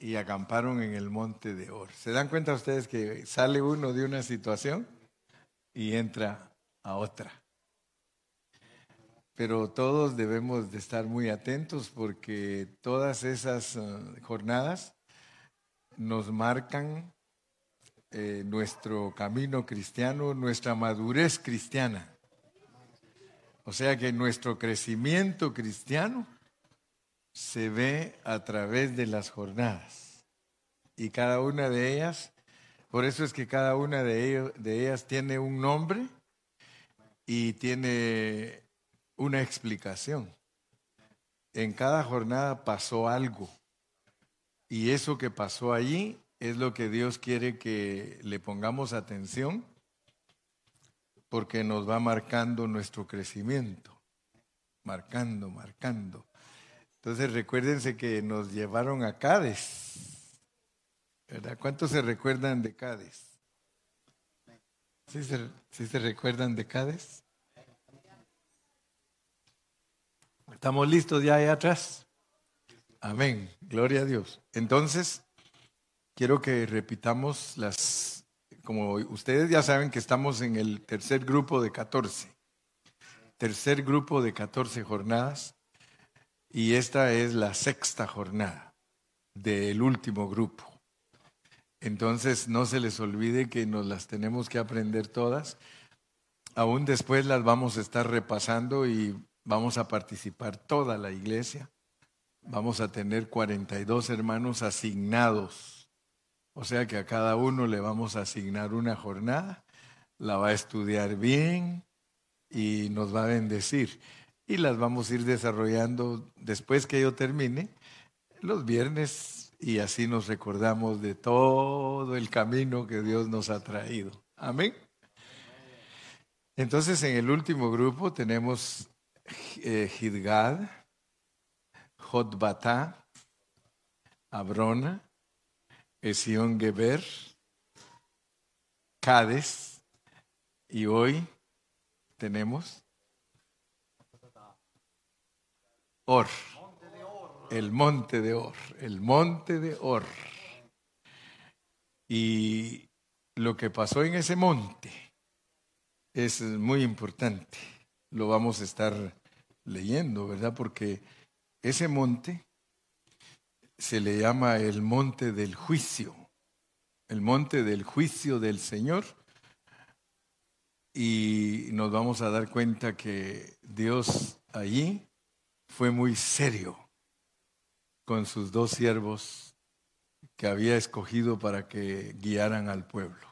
y acamparon en el monte de Or. ¿Se dan cuenta ustedes que sale uno de una situación y entra a otra? Pero todos debemos de estar muy atentos porque todas esas eh, jornadas nos marcan eh, nuestro camino cristiano, nuestra madurez cristiana. O sea que nuestro crecimiento cristiano se ve a través de las jornadas. Y cada una de ellas, por eso es que cada una de, de ellas tiene un nombre y tiene una explicación. En cada jornada pasó algo. Y eso que pasó allí es lo que Dios quiere que le pongamos atención porque nos va marcando nuestro crecimiento. Marcando, marcando. Entonces recuérdense que nos llevaron a Cádiz. ¿Cuántos se recuerdan de Cádiz? ¿Sí se, recuerdan de Cádiz? ¿Estamos listos ya ahí atrás? Amén. Gloria a Dios. Entonces, quiero que repitamos las, como ustedes ya saben que estamos en el tercer grupo de 14. Tercer grupo de 14 jornadas. Y esta es la sexta jornada del último grupo. Entonces no se les olvide que nos las tenemos que aprender todas. Aún después las vamos a estar repasando y vamos a participar toda la iglesia. Vamos a tener 42 hermanos asignados. O sea que a cada uno le vamos a asignar una jornada, la va a estudiar bien y nos va a bendecir y las vamos a ir desarrollando después que yo termine los viernes y así nos recordamos de todo el camino que Dios nos ha traído. Amén. Entonces en el último grupo tenemos eh, Hidgad, Jotbatá, Abrona, Esión Geber, Cades y hoy tenemos Or. El monte de Or. El monte de Or. Y lo que pasó en ese monte es muy importante. Lo vamos a estar leyendo, ¿verdad? Porque ese monte se le llama el monte del juicio, el monte del juicio del Señor. Y nos vamos a dar cuenta que Dios allí fue muy serio con sus dos siervos que había escogido para que guiaran al pueblo.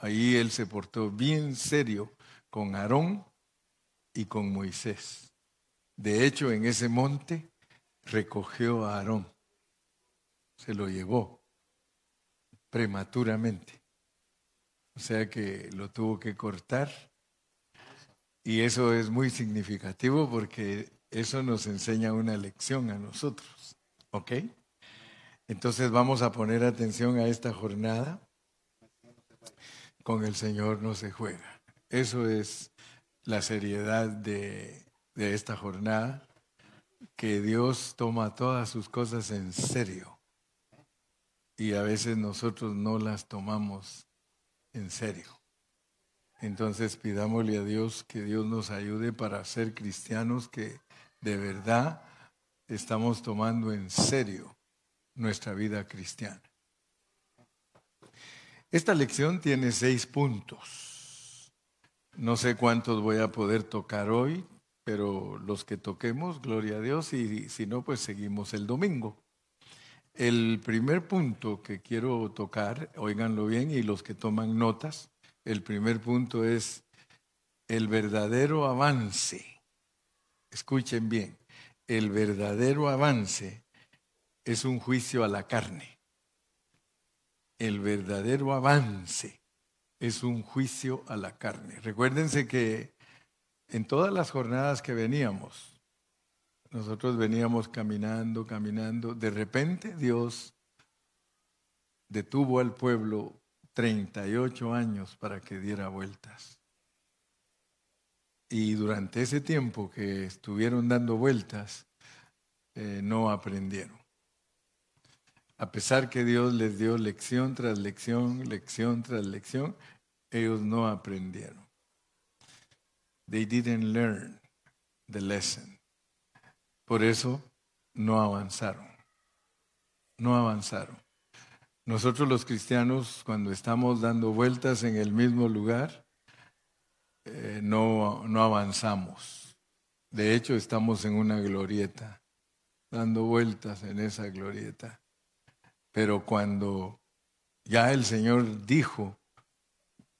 Ahí él se portó bien serio con Aarón y con Moisés. De hecho, en ese monte recogió a Aarón, se lo llevó prematuramente. O sea que lo tuvo que cortar. Y eso es muy significativo porque eso nos enseña una lección a nosotros. ¿Ok? Entonces vamos a poner atención a esta jornada. Con el Señor no se juega. Eso es la seriedad de, de esta jornada, que Dios toma todas sus cosas en serio. Y a veces nosotros no las tomamos en serio. Entonces pidámosle a Dios que Dios nos ayude para ser cristianos que de verdad estamos tomando en serio nuestra vida cristiana. Esta lección tiene seis puntos. No sé cuántos voy a poder tocar hoy, pero los que toquemos, gloria a Dios, y si no, pues seguimos el domingo. El primer punto que quiero tocar, oíganlo bien, y los que toman notas, el primer punto es el verdadero avance Escuchen bien, el verdadero avance es un juicio a la carne. El verdadero avance es un juicio a la carne. Recuérdense que en todas las jornadas que veníamos, nosotros veníamos caminando, caminando, de repente Dios detuvo al pueblo 38 años para que diera vueltas. Y durante ese tiempo que estuvieron dando vueltas, eh, no aprendieron. A pesar que Dios les dio lección tras lección, lección tras lección, ellos no aprendieron. They didn't learn the lesson. Por eso no avanzaron. No avanzaron. Nosotros los cristianos, cuando estamos dando vueltas en el mismo lugar, eh, no, no avanzamos. De hecho, estamos en una glorieta, dando vueltas en esa glorieta. Pero cuando ya el Señor dijo,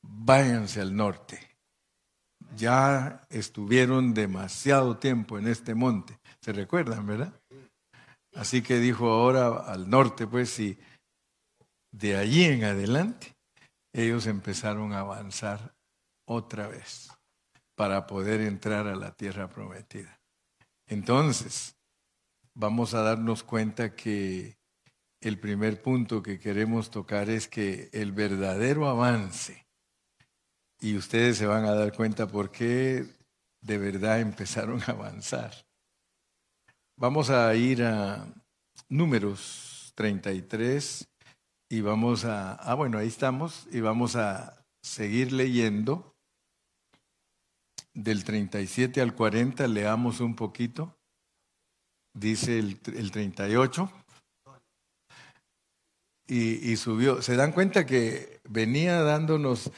váyanse al norte, ya estuvieron demasiado tiempo en este monte. ¿Se recuerdan, verdad? Así que dijo ahora al norte, pues, y de allí en adelante ellos empezaron a avanzar otra vez para poder entrar a la tierra prometida. Entonces, vamos a darnos cuenta que el primer punto que queremos tocar es que el verdadero avance, y ustedes se van a dar cuenta por qué de verdad empezaron a avanzar. Vamos a ir a números 33 y vamos a, ah bueno, ahí estamos, y vamos a seguir leyendo del 37 al 40, leamos un poquito. Dice el, el 38. Y, y subió. ¿Se dan cuenta que venía dándonos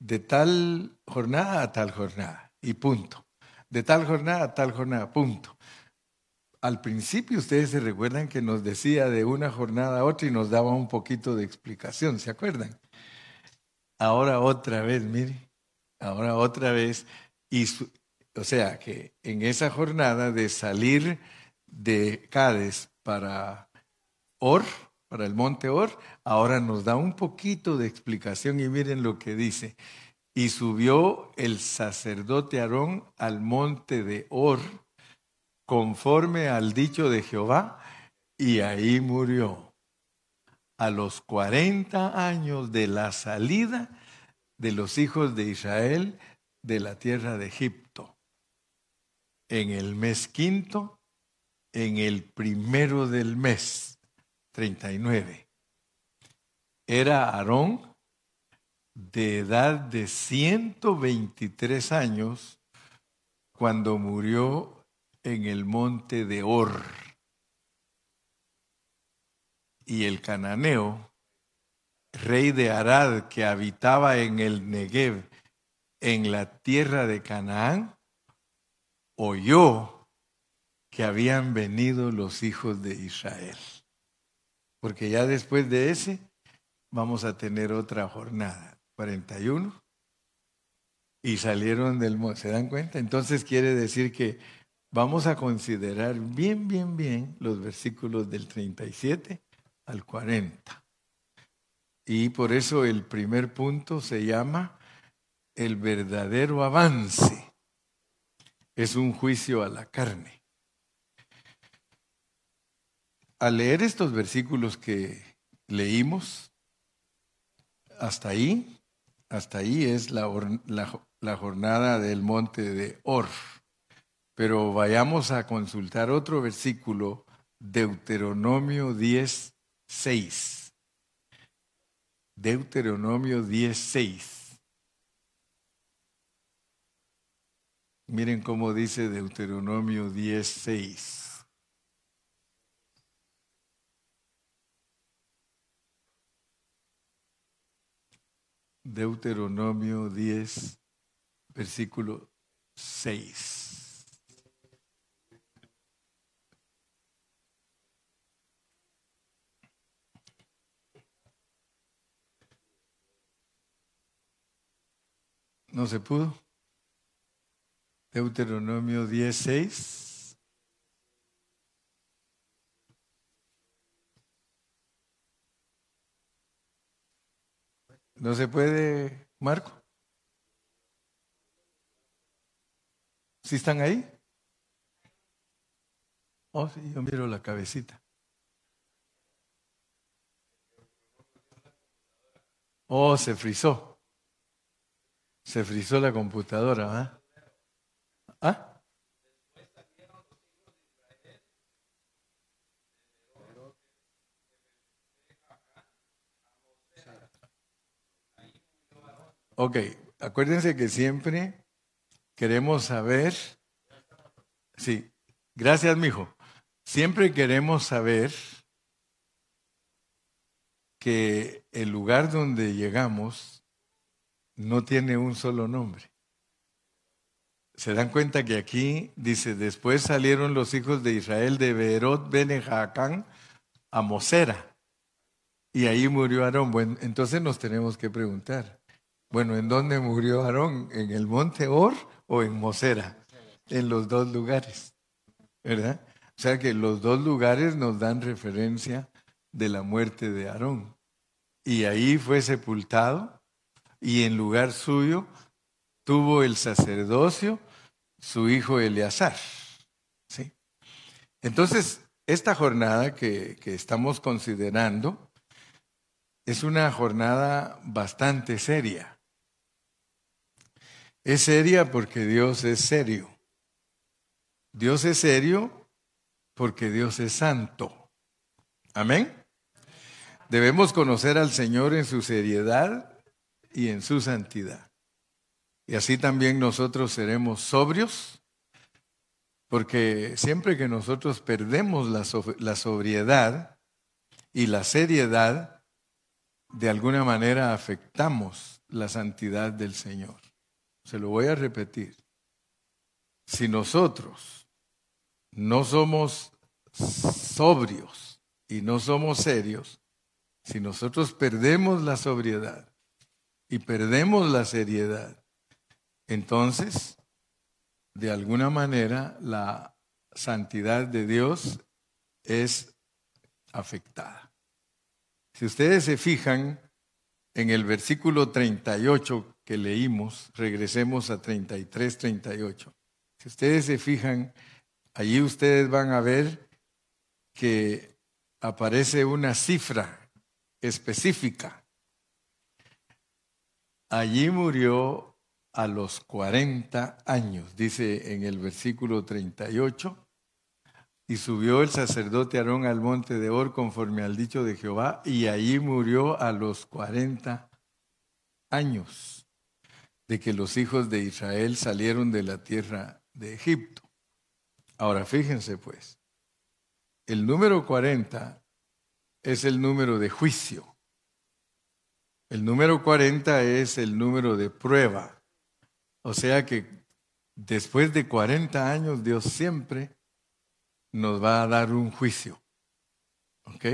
de tal jornada a tal jornada? Y punto. De tal jornada a tal jornada, punto. Al principio ustedes se recuerdan que nos decía de una jornada a otra y nos daba un poquito de explicación, ¿se acuerdan? Ahora otra vez, mire, ahora otra vez y o sea que en esa jornada de salir de Cádiz para Or, para el monte Or, ahora nos da un poquito de explicación y miren lo que dice. Y subió el sacerdote Aarón al monte de Or, conforme al dicho de Jehová, y ahí murió. A los 40 años de la salida de los hijos de Israel de la tierra de Egipto. En el mes quinto, en el primero del mes, 39. Era Aarón de edad de 123 años cuando murió en el monte de Or. Y el cananeo, rey de Arad, que habitaba en el Negev, en la tierra de Canaán, oyó que habían venido los hijos de Israel. Porque ya después de ese vamos a tener otra jornada, 41, y salieron del monte. ¿Se dan cuenta? Entonces quiere decir que vamos a considerar bien, bien, bien los versículos del 37 al 40. Y por eso el primer punto se llama el verdadero avance es un juicio a la carne. Al leer estos versículos que leímos, hasta ahí, hasta ahí es la, la jornada del monte de Or. Pero vayamos a consultar otro versículo, Deuteronomio 10, 6. Deuteronomio 10, 6. Miren cómo dice Deuteronomio 10:6. Deuteronomio 10, versículo 6. ¿No se pudo? Deuteronomio 16. ¿No se puede, Marco? ¿Sí están ahí? Oh, sí, yo miro la cabecita. Oh, se frizó. Se frizó la computadora, ¿ah? ¿Ah? Ok, acuérdense que siempre queremos saber. Sí, gracias, mijo. Siempre queremos saber que el lugar donde llegamos no tiene un solo nombre. Se dan cuenta que aquí dice, después salieron los hijos de Israel de Beerot Benejacán a Mosera. Y ahí murió Aarón. Bueno, entonces nos tenemos que preguntar, bueno, ¿en dónde murió Aarón? ¿En el monte Or o en Mosera? En los dos lugares, ¿verdad? O sea que los dos lugares nos dan referencia de la muerte de Aarón. Y ahí fue sepultado y en lugar suyo tuvo el sacerdocio su hijo Eleazar. ¿sí? Entonces, esta jornada que, que estamos considerando es una jornada bastante seria. Es seria porque Dios es serio. Dios es serio porque Dios es santo. Amén. Debemos conocer al Señor en su seriedad y en su santidad. Y así también nosotros seremos sobrios, porque siempre que nosotros perdemos la, sobriedad y la seriedad, de alguna manera afectamos la santidad del Señor. Se lo voy a repetir. Si nosotros no somos sobrios y no somos serios, si nosotros perdemos la sobriedad y perdemos la seriedad, entonces, de alguna manera, la santidad de Dios es afectada. Si ustedes se fijan en el versículo 38 que leímos, regresemos a 33, 38. Si ustedes se fijan, allí ustedes van a ver que aparece una cifra específica. Allí murió a los 40 años, dice en el versículo 38, y subió el sacerdote Aarón al monte de Or conforme al dicho de Jehová, y allí murió a los 40 años de que los hijos de Israel salieron de la tierra de Egipto. Ahora fíjense pues, el número 40 es el número de juicio. El número 40 es el número de prueba. O sea que después de 40 años Dios siempre nos va a dar un juicio. ¿Ok?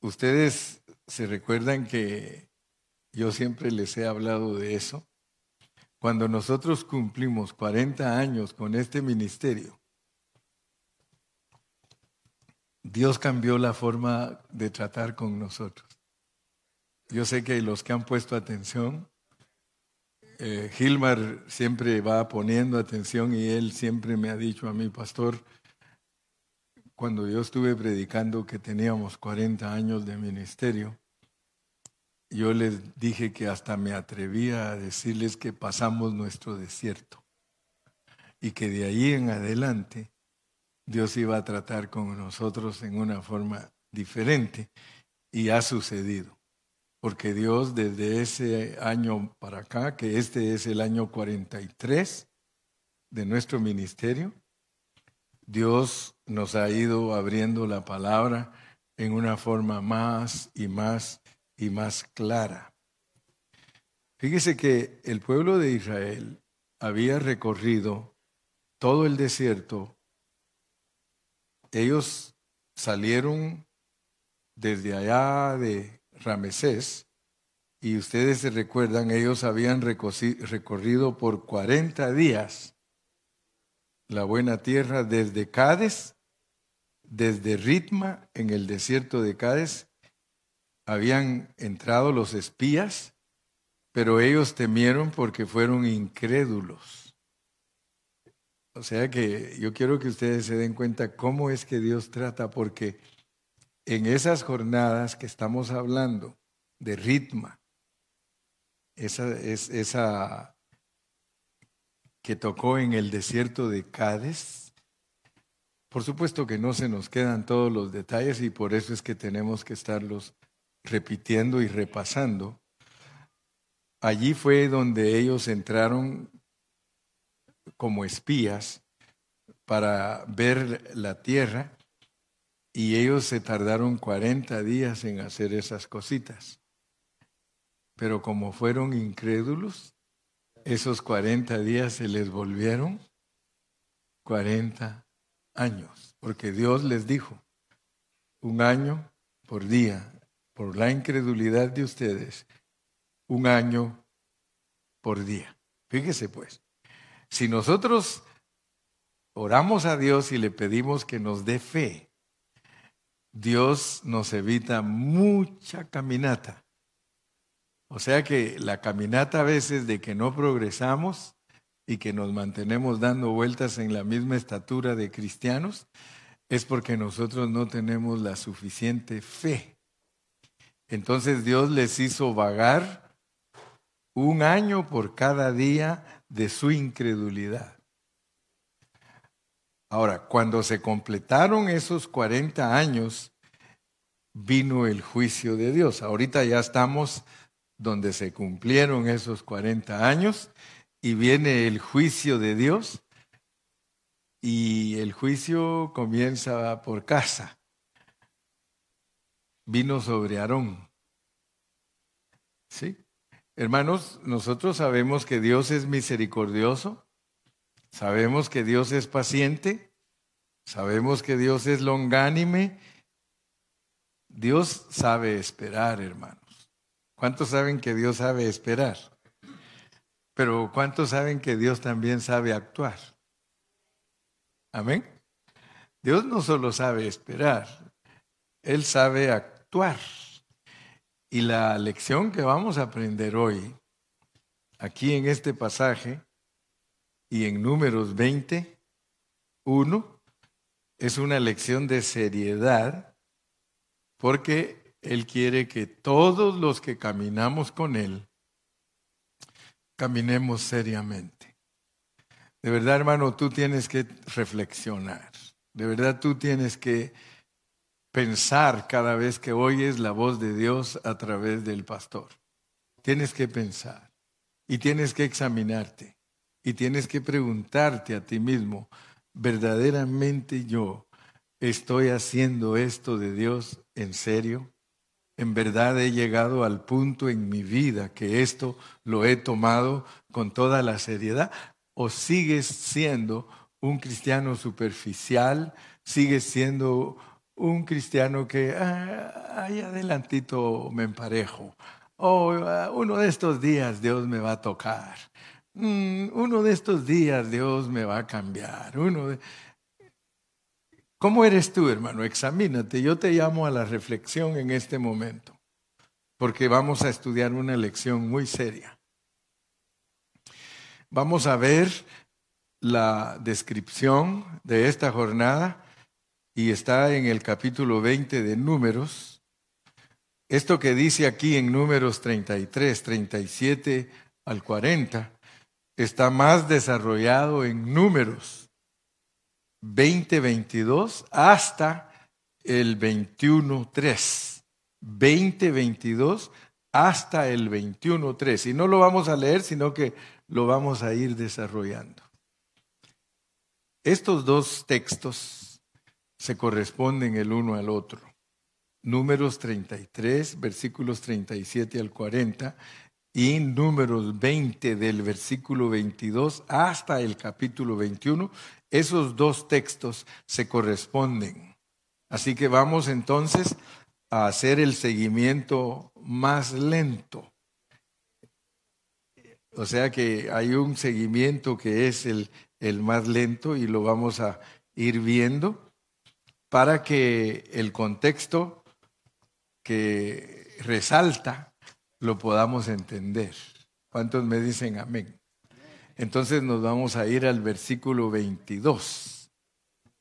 Ustedes se recuerdan que yo siempre les he hablado de eso. Cuando nosotros cumplimos 40 años con este ministerio, Dios cambió la forma de tratar con nosotros. Yo sé que los que han puesto atención eh, Gilmar siempre va poniendo atención y él siempre me ha dicho a mi pastor, cuando yo estuve predicando que teníamos 40 años de ministerio, yo les dije que hasta me atrevía a decirles que pasamos nuestro desierto y que de ahí en adelante Dios iba a tratar con nosotros en una forma diferente y ha sucedido porque Dios desde ese año para acá, que este es el año 43 de nuestro ministerio, Dios nos ha ido abriendo la palabra en una forma más y más y más clara. Fíjese que el pueblo de Israel había recorrido todo el desierto. Ellos salieron desde allá de Ramesés, y ustedes se recuerdan, ellos habían recorrido por 40 días la buena tierra desde Cádiz, desde Ritma, en el desierto de Cádiz, habían entrado los espías, pero ellos temieron porque fueron incrédulos. O sea que yo quiero que ustedes se den cuenta cómo es que Dios trata, porque en esas jornadas que estamos hablando de ritma, esa, es, esa que tocó en el desierto de Cádiz, por supuesto que no se nos quedan todos los detalles y por eso es que tenemos que estarlos repitiendo y repasando. allí fue donde ellos entraron como espías para ver la tierra y ellos se tardaron 40 días en hacer esas cositas. Pero como fueron incrédulos, esos 40 días se les volvieron 40 años, porque Dios les dijo, un año por día, por la incredulidad de ustedes, un año por día. Fíjese pues, si nosotros oramos a Dios y le pedimos que nos dé fe, Dios nos evita mucha caminata. O sea que la caminata a veces de que no progresamos y que nos mantenemos dando vueltas en la misma estatura de cristianos, es porque nosotros no tenemos la suficiente fe. Entonces Dios les hizo vagar un año por cada día de su incredulidad. Ahora, cuando se completaron esos 40 años, vino el juicio de Dios. Ahorita ya estamos donde se cumplieron esos 40 años y viene el juicio de Dios y el juicio comienza por casa. Vino sobre Aarón. ¿Sí? Hermanos, nosotros sabemos que Dios es misericordioso, sabemos que Dios es paciente, sabemos que Dios es longánime. Dios sabe esperar, hermanos. ¿Cuántos saben que Dios sabe esperar? Pero ¿cuántos saben que Dios también sabe actuar? Amén. Dios no solo sabe esperar, Él sabe actuar. Y la lección que vamos a aprender hoy, aquí en este pasaje y en números 20, 1, es una lección de seriedad porque Él quiere que todos los que caminamos con Él caminemos seriamente. De verdad, hermano, tú tienes que reflexionar. De verdad, tú tienes que pensar cada vez que oyes la voz de Dios a través del pastor. Tienes que pensar y tienes que examinarte y tienes que preguntarte a ti mismo, ¿verdaderamente yo estoy haciendo esto de Dios en serio? ¿En verdad he llegado al punto en mi vida que esto lo he tomado con toda la seriedad? ¿O sigues siendo un cristiano superficial? ¿Sigues siendo un cristiano que ah, adelantito me emparejo. O oh, uno de estos días Dios me va a tocar. Mm, uno de estos días Dios me va a cambiar. Uno ¿Cómo eres tú, hermano? Examínate. Yo te llamo a la reflexión en este momento, porque vamos a estudiar una lección muy seria. Vamos a ver la descripción de esta jornada y está en el capítulo 20 de Números. Esto que dice aquí en Números 33, 37 al 40, está más desarrollado en Números 20, 22 hasta el 21, 3. 20, 22 hasta el 21, 3. Y no lo vamos a leer, sino que lo vamos a ir desarrollando. Estos dos textos se corresponden el uno al otro. Números 33, versículos 37 al 40 y números 20 del versículo 22 hasta el capítulo 21, esos dos textos se corresponden. Así que vamos entonces a hacer el seguimiento más lento. O sea que hay un seguimiento que es el, el más lento y lo vamos a ir viendo para que el contexto que resalta lo podamos entender. ¿Cuántos me dicen amén? Entonces nos vamos a ir al versículo 22.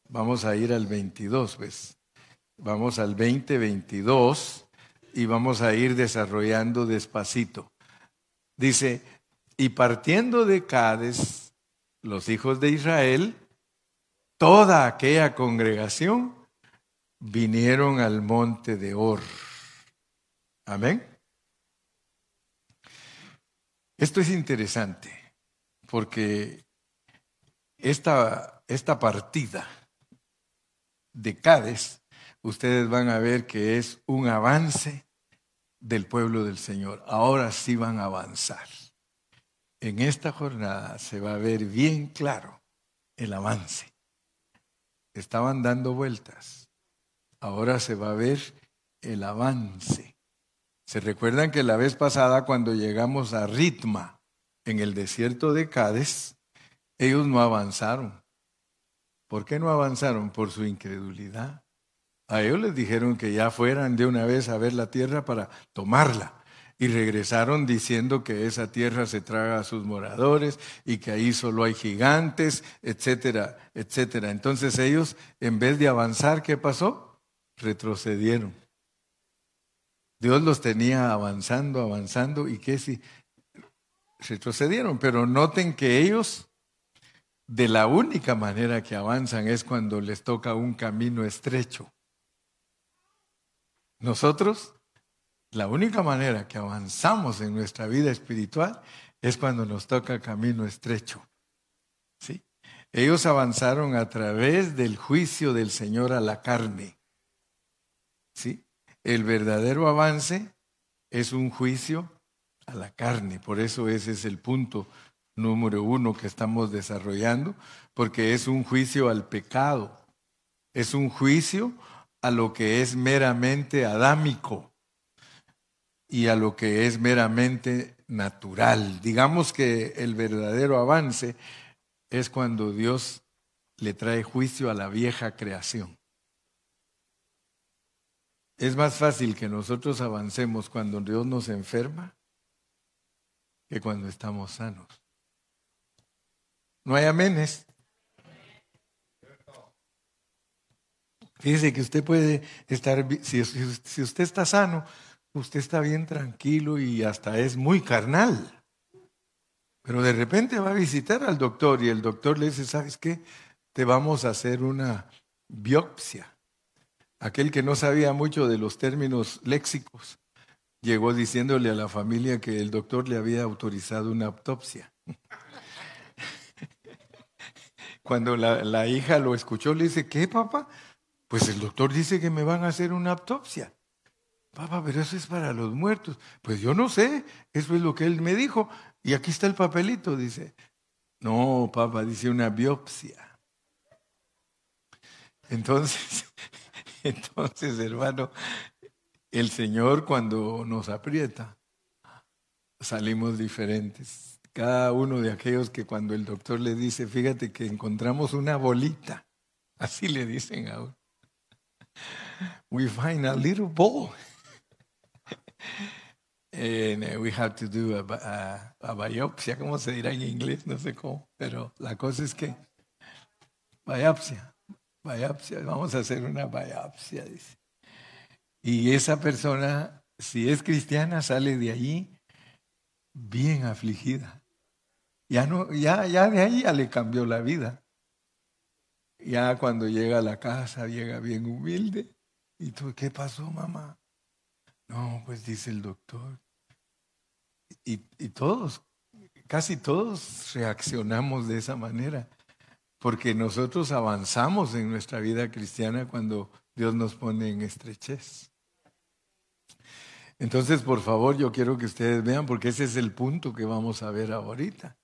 Vamos a ir al 22, pues. Vamos al 20, 22 y vamos a ir desarrollando despacito. Dice, y partiendo de Cades, los hijos de Israel, toda aquella congregación vinieron al monte de Or. Amén. Esto es interesante porque esta, esta partida de Cádiz, ustedes van a ver que es un avance del pueblo del Señor. Ahora sí van a avanzar. En esta jornada se va a ver bien claro el avance. Estaban dando vueltas. Ahora se va a ver el avance. ¿Se recuerdan que la vez pasada cuando llegamos a Ritma, en el desierto de Cádiz, ellos no avanzaron? ¿Por qué no avanzaron? Por su incredulidad. A ellos les dijeron que ya fueran de una vez a ver la tierra para tomarla. Y regresaron diciendo que esa tierra se traga a sus moradores y que ahí solo hay gigantes, etcétera, etcétera. Entonces ellos, en vez de avanzar, ¿qué pasó? Retrocedieron. Dios los tenía avanzando, avanzando y que si retrocedieron. Pero noten que ellos, de la única manera que avanzan es cuando les toca un camino estrecho. Nosotros, la única manera que avanzamos en nuestra vida espiritual es cuando nos toca camino estrecho. ¿Sí? Ellos avanzaron a través del juicio del Señor a la carne. ¿Sí? El verdadero avance es un juicio a la carne. Por eso ese es el punto número uno que estamos desarrollando, porque es un juicio al pecado. Es un juicio a lo que es meramente adámico y a lo que es meramente natural. Digamos que el verdadero avance es cuando Dios le trae juicio a la vieja creación. Es más fácil que nosotros avancemos cuando Dios nos enferma que cuando estamos sanos. No hay amenes. Fíjese que usted puede estar, si, usted está sano, usted está bien tranquilo y hasta es muy carnal. Pero de repente va a visitar al doctor y el doctor le dice, ¿sabes qué? Te vamos a hacer una biopsia. Aquel que no sabía mucho de los términos léxicos llegó diciéndole a la familia que el doctor le había autorizado una autopsia. Cuando la, la hija lo escuchó, le dice, ¿qué papá? Pues el doctor dice que me van a hacer una autopsia. Papá, pero eso es para los muertos. Pues yo no sé, eso es lo que él me dijo. Y aquí está el papelito, dice. No, papá, dice una biopsia. Entonces, entonces, hermano, el Señor cuando nos aprieta, salimos diferentes. Cada uno de aquellos que cuando el doctor le dice, fíjate que encontramos una bolita, así le dicen a uno we find a little ball. and uh, we have to do a, a, a, biopsia, ¿cómo se dirá en inglés? No sé cómo, pero la cosa es que biopsia, biopsia, vamos a hacer una biopsia, dice. Y esa persona, si es cristiana, sale de allí bien afligida. Ya, no, ya, ya de ahí ya le cambió la vida. Ya cuando llega a la casa, llega bien humilde. ¿Y tú qué pasó, mamá? No, pues dice el doctor. Y, y todos, casi todos reaccionamos de esa manera, porque nosotros avanzamos en nuestra vida cristiana cuando Dios nos pone en estrechez. Entonces, por favor, yo quiero que ustedes vean, porque ese es el punto que vamos a ver ahorita,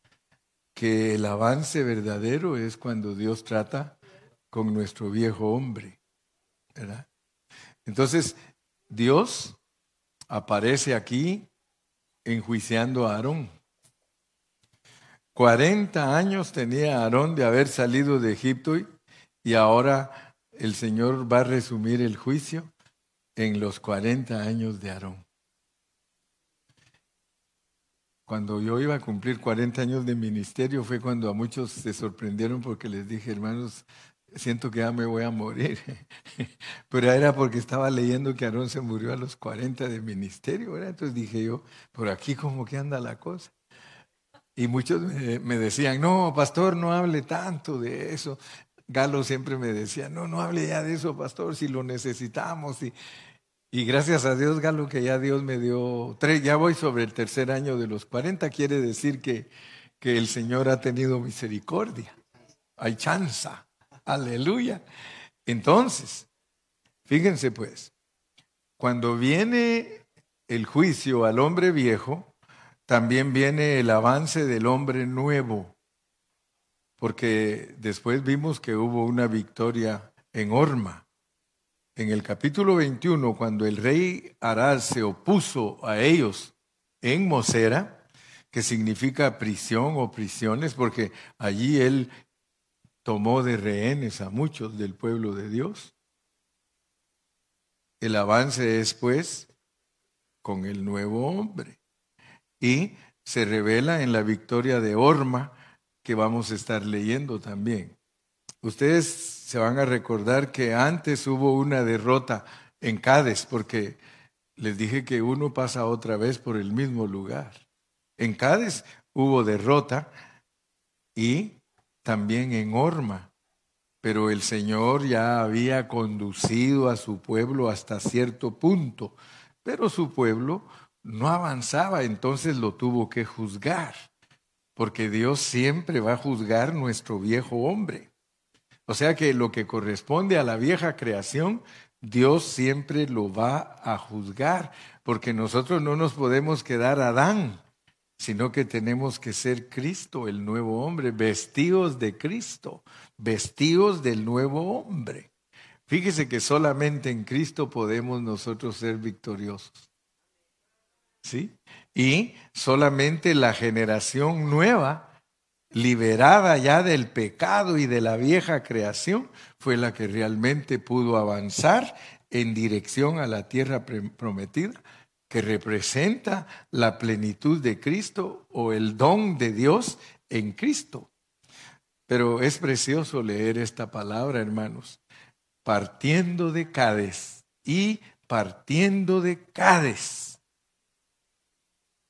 que el avance verdadero es cuando Dios trata con nuestro viejo hombre. Entonces, Dios aparece aquí enjuiciando a Aarón. 40 años tenía Aarón de haber salido de Egipto y ahora el Señor va a resumir el juicio en los 40 años de Aarón. Cuando yo iba a cumplir 40 años de ministerio fue cuando a muchos se sorprendieron porque les dije, hermanos, siento que ya me voy a morir. Pero era porque estaba leyendo que Aarón se murió a los 40 de ministerio, Entonces dije yo, por aquí como que anda la cosa. Y muchos me, decían, no, pastor, no hable tanto de eso. Galo siempre me decía, no, no hable ya de eso, pastor, si lo necesitamos. Y, Y gracias a Dios, Galo, que ya Dios me dio tres, ya voy sobre el tercer año de los 40, quiere decir que, que el Señor ha tenido misericordia. Hay chanza. Aleluya. Entonces, fíjense pues, cuando viene el juicio al hombre viejo, también viene el avance del hombre nuevo, porque después vimos que hubo una victoria en Orma. En el capítulo 21, cuando el rey Aral se opuso a ellos en Mosera, que significa prisión o prisiones, porque allí él tomó de rehenes a muchos del pueblo de Dios. El avance es pues con el nuevo hombre y se revela en la victoria de Orma que vamos a estar leyendo también. Ustedes se van a recordar que antes hubo una derrota en Cádiz porque les dije que uno pasa otra vez por el mismo lugar. En Cádiz hubo derrota y también en Orma, pero el Señor ya había conducido a su pueblo hasta cierto punto, pero su pueblo no avanzaba, entonces lo tuvo que juzgar, porque Dios siempre va a juzgar nuestro viejo hombre. O sea que lo que corresponde a la vieja creación, Dios siempre lo va a juzgar, porque nosotros no nos podemos quedar Adán sino que tenemos que ser Cristo, el nuevo hombre, vestidos de Cristo, vestidos del nuevo hombre. Fíjese que solamente en Cristo podemos nosotros ser victoriosos. ¿Sí? Y solamente la generación nueva, liberada ya del pecado y de la vieja creación, fue la que realmente pudo avanzar en dirección a la tierra prometida que representa la plenitud de Cristo o el don de Dios en Cristo. Pero es precioso leer esta palabra, hermanos, partiendo de Cádiz y partiendo de Cádiz.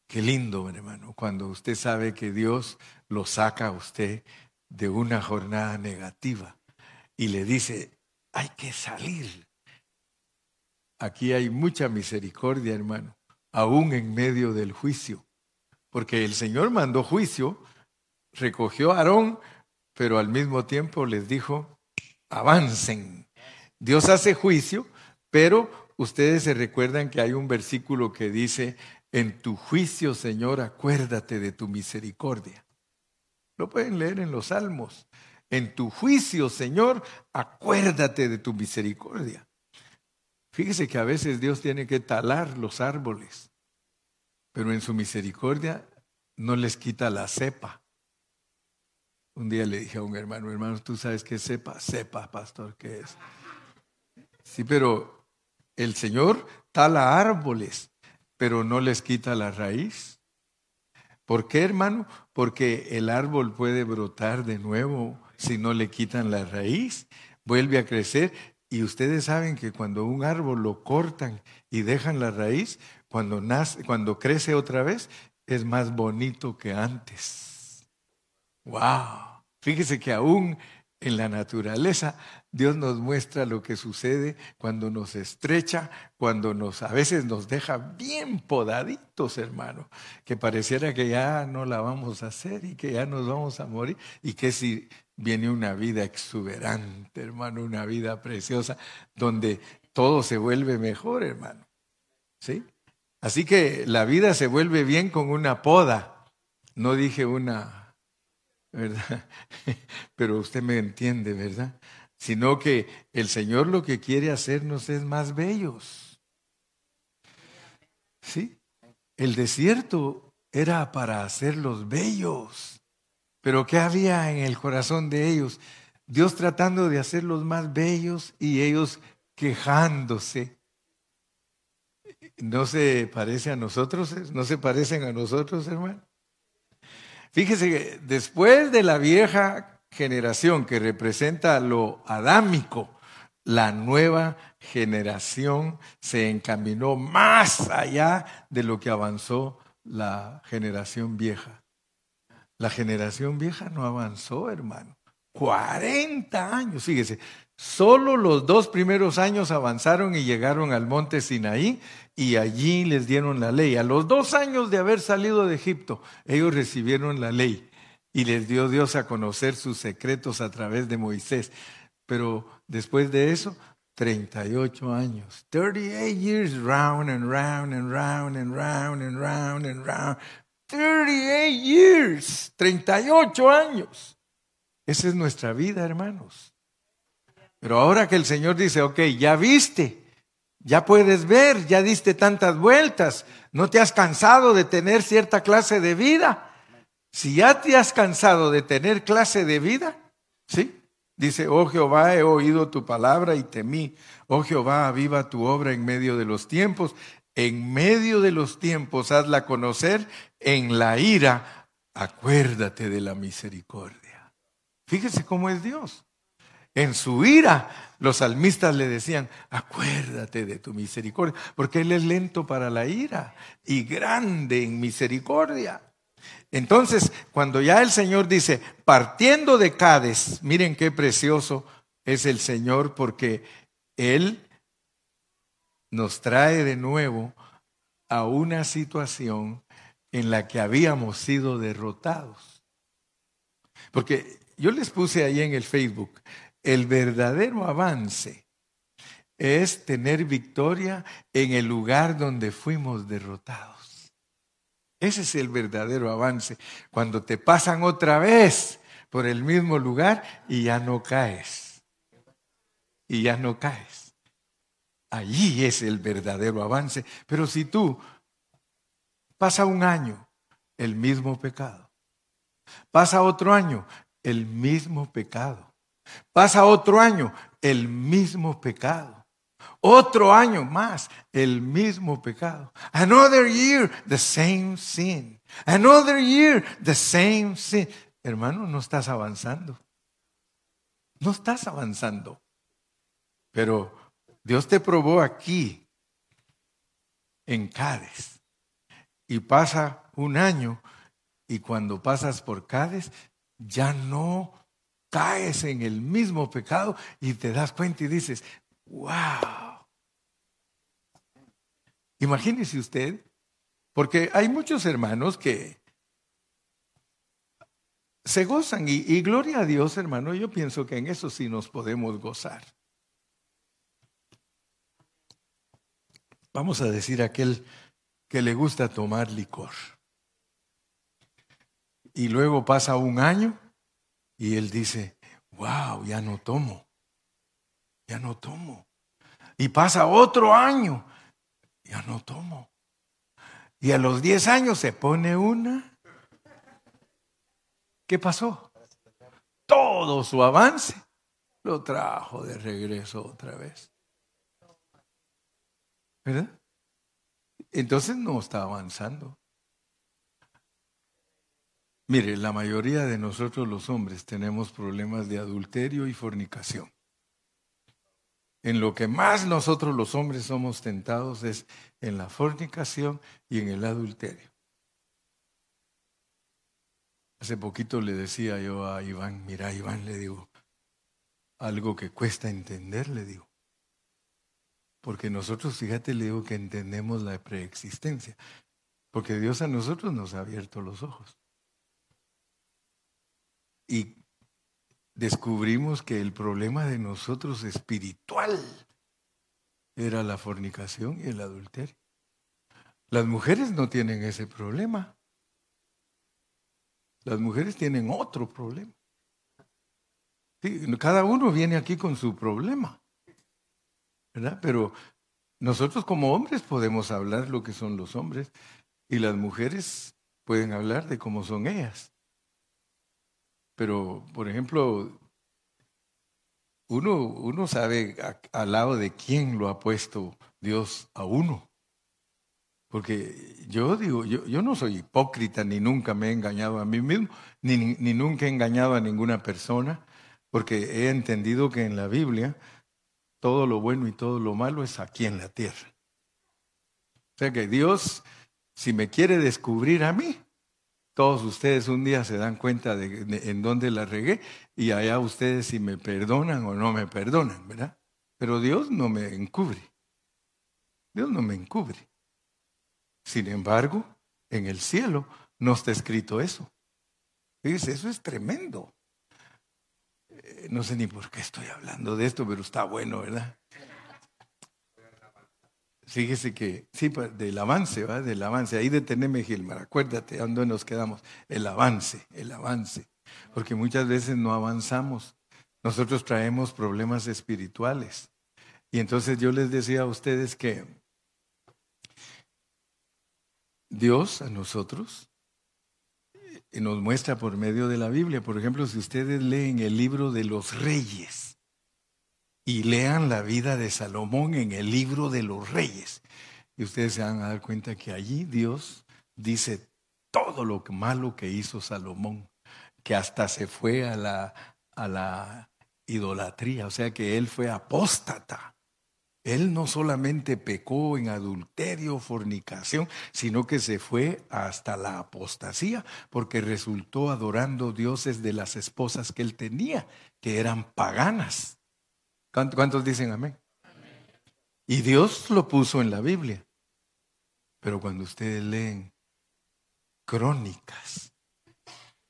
Qué lindo, hermano, cuando usted sabe que Dios lo saca a usted de una jornada negativa y le dice, hay que salir Aquí hay mucha misericordia, hermano, aún en medio del juicio. Porque el Señor mandó juicio, recogió a Aarón, pero al mismo tiempo les dijo, avancen. Dios hace juicio, pero ustedes se recuerdan que hay un versículo que dice, en tu juicio, Señor, acuérdate de tu misericordia. Lo pueden leer en los salmos. En tu juicio, Señor, acuérdate de tu misericordia. Fíjese que a veces Dios tiene que talar los árboles, pero en su misericordia no les quita la cepa. Un día le dije a un hermano, hermano, ¿tú sabes qué cepa? Cepa, pastor, ¿qué es? Sí, pero el Señor tala árboles, pero no les quita la raíz. ¿Por qué, hermano? Porque el árbol puede brotar de nuevo si no le quitan la raíz. Vuelve a crecer y ustedes saben que cuando un árbol lo cortan y dejan la raíz, cuando, nace, cuando crece otra vez, es más bonito que antes. ¡Wow! Fíjese que aún en la naturaleza Dios nos muestra lo que sucede cuando nos estrecha, cuando nos a veces nos deja bien podaditos, hermano, que pareciera que ya no la vamos a hacer y que ya nos vamos a morir y que si viene una vida exuberante, hermano, una vida preciosa, donde todo se vuelve mejor, hermano. ¿Sí? Así que la vida se vuelve bien con una poda. No dije una, ¿verdad? Pero usted me entiende, ¿verdad? Sino que el Señor lo que quiere hacernos es más bellos. ¿Sí? El desierto era para hacerlos bellos. Pero ¿qué había en el corazón de ellos? Dios tratando de hacerlos más bellos y ellos quejándose. ¿No se parece a nosotros? ¿No se parecen a nosotros, hermano? Fíjese que después de la vieja generación que representa lo adámico, la nueva generación se encaminó más allá de lo que avanzó la generación vieja. La generación vieja no avanzó, hermano. 40 años, fíjese, Solo los dos primeros años avanzaron y llegaron al monte Sinaí y allí les dieron la ley. A los dos años de haber salido de Egipto, ellos recibieron la ley y les dio Dios a conocer sus secretos a través de Moisés. Pero después de eso, 38 años. 38 years round and round and round and round and round and round. 38 years. 38 años. Esa es nuestra vida, hermanos. Pero ahora que el Señor dice, ok, ya viste, ya puedes ver, ya diste tantas vueltas, no te has cansado de tener cierta clase de vida. Si ya te has cansado de tener clase de vida, ¿sí? Dice, oh Jehová, he oído tu palabra y temí. Oh Jehová, aviva tu obra en medio de los tiempos. En medio de los tiempos hazla conocer. En la ira, acuérdate de la misericordia. Fíjese cómo es Dios. En su ira, los salmistas le decían, acuérdate de tu misericordia, porque Él es lento para la ira y grande en misericordia. Entonces, cuando ya el Señor dice, partiendo de Cades, miren qué precioso es el Señor porque Él nos trae de nuevo a una situación en la que habíamos sido derrotados. Porque yo les puse ahí en el Facebook, el verdadero avance es tener victoria en el lugar donde fuimos derrotados. Ese es el verdadero avance. Cuando te pasan otra vez por el mismo lugar y ya no caes. Y ya no caes. Allí es el verdadero avance. Pero si tú pasa un año, el mismo pecado. Pasa otro año, el mismo pecado. Pasa otro año, el mismo pecado. Otro año más, el mismo pecado. Another year, the same sin. Another year, the same sin. Hermano, no estás avanzando. No estás avanzando. Pero Dios te probó aquí, en Cádiz. Y pasa un año y cuando pasas por Cádiz, ya no caes en el mismo pecado y te das cuenta y dices, wow, Imagínese usted, porque hay muchos hermanos que se gozan y, gloria a Dios, hermano, yo pienso que en eso sí nos podemos gozar. Vamos a decir aquel que le gusta tomar licor. Y luego pasa un año y él dice, wow, ya no tomo, ya no tomo. Y pasa otro año ya no tomo. Y a los 10 años se pone una. ¿Qué pasó? Todo su avance lo trajo de regreso otra vez. ¿Verdad? Entonces no está avanzando. Mire, la mayoría de nosotros los hombres tenemos problemas de adulterio y fornicación en lo que más nosotros los hombres somos tentados es en la fornicación y en el adulterio. Hace poquito le decía yo a Iván, mira Iván, le digo, algo que cuesta entender, le digo. Porque nosotros, fíjate, le digo que entendemos la preexistencia. Porque Dios a nosotros nos ha abierto los ojos. Y descubrimos que el problema de nosotros espiritual era la fornicación y el adulterio. Las mujeres no tienen ese problema. Las mujeres tienen otro problema. cada uno viene aquí con su problema. ¿Verdad? Pero nosotros como hombres podemos hablar lo que son los hombres y las mujeres pueden hablar de cómo son ellas. Pero, por ejemplo, uno, sabe al lado de quién lo ha puesto Dios a uno. Porque yo digo, yo, yo, no soy hipócrita ni nunca me he engañado a mí mismo, ni, ni nunca he engañado a ninguna persona, porque he entendido que en la Biblia todo lo bueno y todo lo malo es aquí en la tierra. O sea que Dios, si me quiere descubrir a mí, todos ustedes un día se dan cuenta de, en dónde la regué y allá ustedes si me perdonan o no me perdonan, ¿verdad? Pero Dios no me encubre. Dios no me encubre. Sin embargo, en el cielo no está escrito eso. Fíjese, eso es tremendo. Eh, no sé ni por qué estoy hablando de esto, pero está bueno, ¿verdad? Fíjese que, sí, pues, del avance, ¿va? Del avance. Ahí deteneme, Gilmar. Acuérdate, ¿dónde nos quedamos? El avance, el avance. Porque muchas veces no avanzamos. Nosotros traemos problemas espirituales. Y entonces yo les decía a ustedes que Dios a nosotros eh, nos muestra por medio de la Biblia. Por ejemplo, si ustedes leen el libro de los reyes, y lean la vida de Salomón en el libro de los reyes. Y ustedes se van a dar cuenta que allí Dios dice todo lo malo que hizo Salomón, que hasta se fue a la, a la idolatría, o sea que él fue apóstata. Él no solamente pecó en adulterio, fornicación, sino que se fue hasta la apostasía, porque resultó adorando dioses de las esposas que él tenía, que eran paganas. ¿Cuántos dicen amén? Y Dios lo puso en la Biblia. Pero cuando ustedes leen crónicas,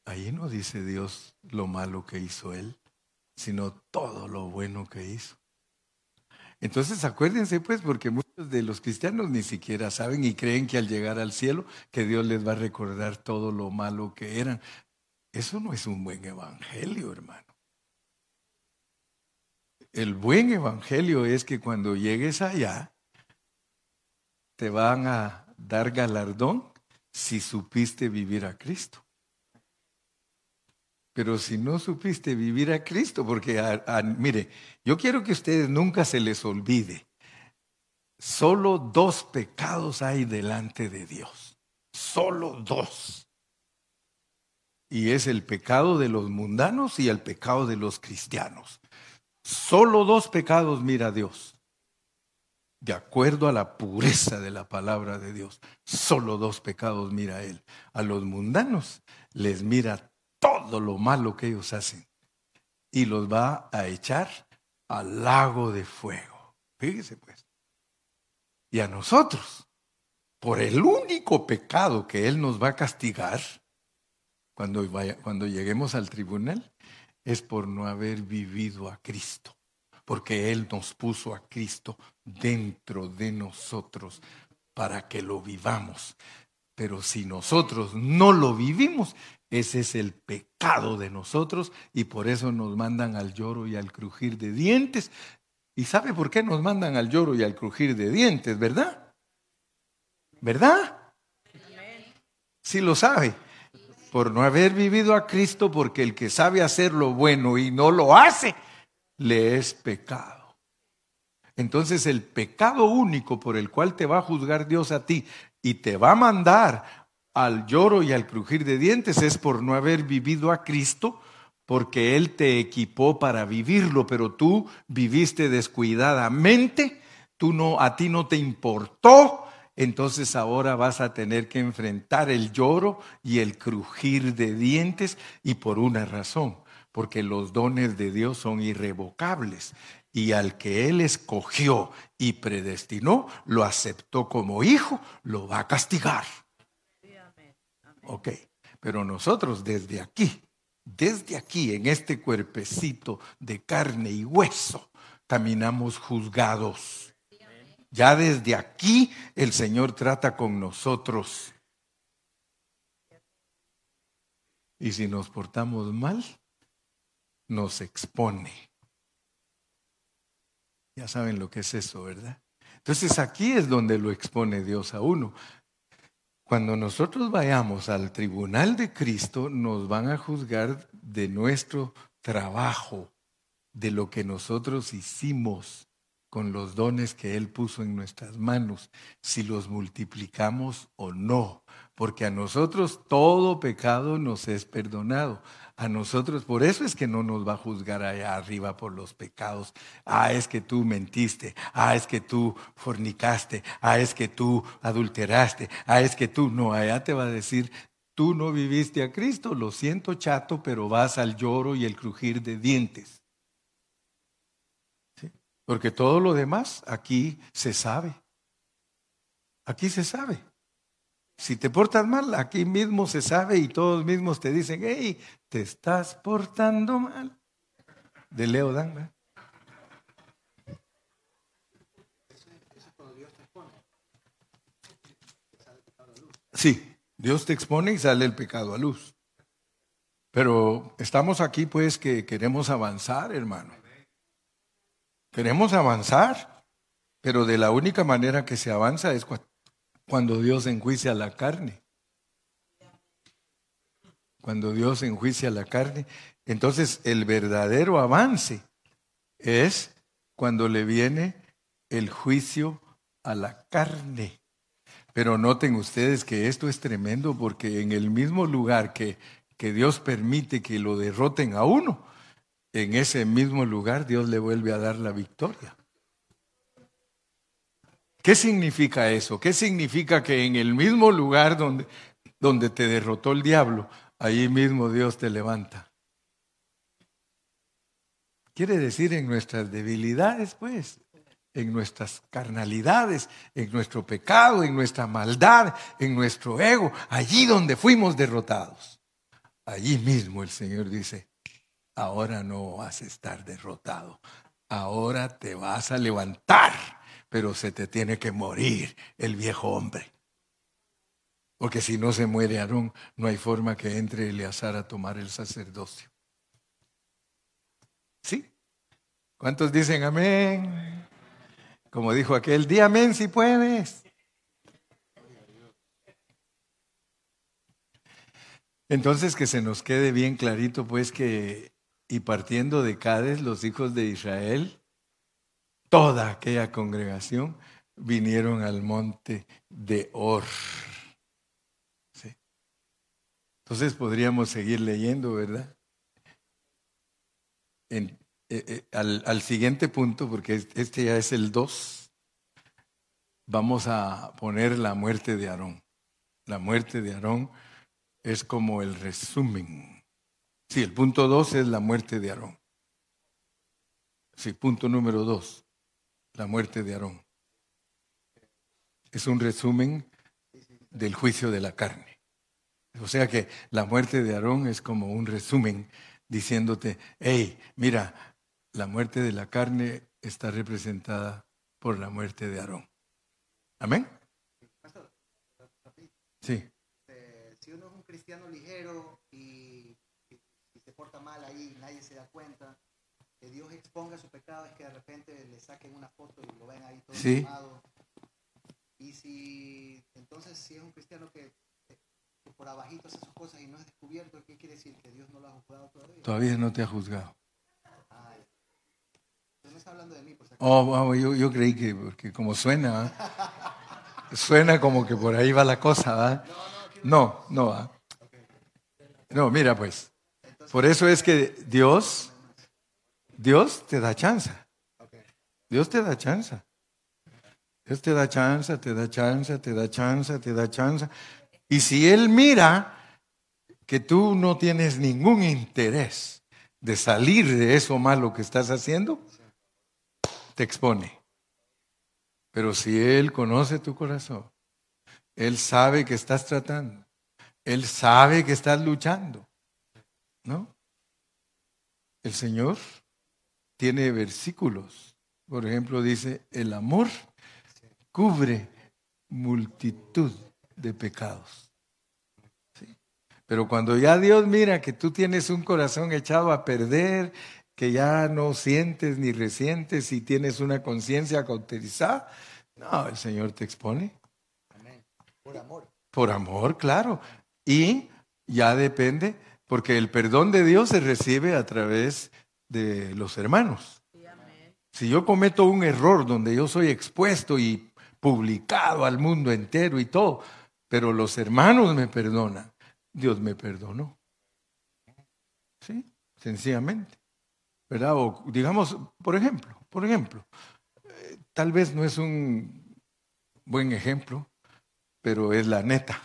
ahí no dice Dios lo malo que hizo Él, sino todo lo bueno que hizo. Entonces acuérdense pues, porque muchos de los cristianos ni siquiera saben y creen que al llegar al cielo, que Dios les va a recordar todo lo malo que eran. Eso no es un buen evangelio, hermano el buen evangelio es que cuando llegues allá, te van a dar galardón si supiste vivir a Cristo. Pero si no supiste vivir a Cristo, porque mire, yo quiero que ustedes nunca se les olvide, solo dos pecados hay delante de Dios, solo dos. Y es el pecado de los mundanos y el pecado de los cristianos. Solo dos pecados mira Dios. De acuerdo a la pureza de la palabra de Dios, solo dos pecados mira Él. A los mundanos les mira todo lo malo que ellos hacen y los va a echar al lago de fuego. Fíjese pues. Y a nosotros, por el único pecado que Él nos va a castigar, cuando, cuando lleguemos al tribunal, es por no haber vivido a Cristo, porque Él nos puso a Cristo dentro de nosotros para que lo vivamos. Pero si nosotros no lo vivimos, ese es el pecado de nosotros y por eso nos mandan al lloro y al crujir de dientes. ¿Y sabe por qué nos mandan al lloro y al crujir de dientes, verdad? ¿Verdad? Sí lo sabe por no haber vivido a Cristo, porque el que sabe hacer lo bueno y no lo hace, le es pecado. Entonces el pecado único por el cual te va a juzgar Dios a ti y te va a mandar al lloro y al crujir de dientes es por no haber vivido a Cristo, porque Él te equipó para vivirlo, pero tú viviste descuidadamente, tú no, a ti no te importó, entonces ahora vas a tener que enfrentar el lloro y el crujir de dientes y por una razón, porque los dones de Dios son irrevocables y al que Él escogió y predestinó, lo aceptó como hijo, lo va a castigar. Ok, pero nosotros desde aquí, desde aquí, en este cuerpecito de carne y hueso, caminamos juzgados ya desde aquí el Señor trata con nosotros. Y si nos portamos mal, nos expone. Ya saben lo que es eso, ¿verdad? Entonces aquí es donde lo expone Dios a uno. Cuando nosotros vayamos al tribunal de Cristo, nos van a juzgar de nuestro trabajo, de lo que nosotros hicimos con los dones que Él puso en nuestras manos, si los multiplicamos o no, porque a nosotros todo pecado nos es perdonado. A nosotros, por eso es que no nos va a juzgar allá arriba por los pecados. Ah, es que tú mentiste. Ah, es que tú fornicaste. Ah, es que tú adulteraste. Ah, es que tú no. Allá te va a decir, tú no viviste a Cristo, lo siento chato, pero vas al lloro y el crujir de dientes. Porque todo lo demás aquí se sabe. Aquí se sabe. Si te portas mal, aquí mismo se sabe y todos mismos te dicen, hey, te estás portando mal. De Leo Dan. Sí, Dios te expone y sale el pecado a luz. Pero estamos aquí pues que queremos avanzar, hermano. Queremos avanzar, pero de la única manera que se avanza es cuando Dios enjuicia la carne. Cuando Dios enjuicia la carne. Entonces el verdadero avance es cuando le viene el juicio a la carne. Pero noten ustedes que esto es tremendo porque en el mismo lugar que, que Dios permite que lo derroten a uno, en ese mismo lugar Dios le vuelve a dar la victoria. ¿Qué significa eso? ¿Qué significa que en el mismo lugar donde, donde te derrotó el diablo, ahí mismo Dios te levanta? Quiere decir en nuestras debilidades, pues en nuestras carnalidades, en nuestro pecado, en nuestra maldad, en nuestro ego, allí donde fuimos derrotados. Allí mismo el Señor dice, ahora no vas a estar derrotado, ahora te vas a levantar, pero se te tiene que morir el viejo hombre. Porque si no se muere Aarón, no hay forma que entre Eleazar a tomar el sacerdocio. ¿Sí? ¿Cuántos dicen amén? Como dijo aquel, día amén si puedes. Entonces que se nos quede bien clarito pues que, y partiendo de Cádiz, los hijos de Israel, toda aquella congregación vinieron al monte de Or. Entonces podríamos seguir leyendo, ¿verdad? En eh, eh, al, siguiente punto, porque este ya es el 2, vamos a poner la muerte de Aarón. La muerte de Aarón es como el resumen. Sí, el punto 2 es la muerte de Aarón. Sí, punto número 2, la muerte de Aarón. Es un resumen del juicio de la carne. O sea que la muerte de Aarón es como un resumen diciéndote, hey, mira, la muerte de la carne está representada por la muerte de Aarón. Amén. Sí. Eh, si uno es un cristiano ligero porta mal ahí, nadie se da cuenta, que Dios exponga su pecado es que de repente le saquen una foto y lo ven ahí todo sí. Y si entonces si es un cristiano que, por abajito hace sus cosas y no es descubierto, ¿qué quiere decir? Que Dios no lo ha juzgado todavía. Todavía no te ha juzgado. No está hablando de mí, por oh, yo, yo, creí que, porque como suena, suena como que por ahí va la cosa, ¿va? No, no va. No, mira pues. Por eso es que Dios, Dios te da chance. Dios te da chance. Dios te da chance, te da chance, te da chance, te da chance. Y si Él mira que tú no tienes ningún interés de salir de eso malo que estás haciendo, te expone. Pero si Él conoce tu corazón, Él sabe que estás tratando, Él sabe que estás luchando, ¿no? El Señor tiene versículos. Por ejemplo, dice, el amor cubre multitud de pecados. Pero cuando ya Dios mira que tú tienes un corazón echado a perder, que ya no sientes ni resientes y tienes una conciencia cauterizada. No, el Señor te expone. Por amor. Por amor, claro. Y ya depende, porque el perdón de Dios se recibe a través de los hermanos. Si yo cometo un error donde yo soy expuesto y publicado al mundo entero y todo, pero los hermanos me perdonan, Dios me perdonó. ¿Sí? Sencillamente. ¿verdad? O digamos, por ejemplo, por ejemplo, eh, tal vez no es un buen ejemplo, pero es la neta.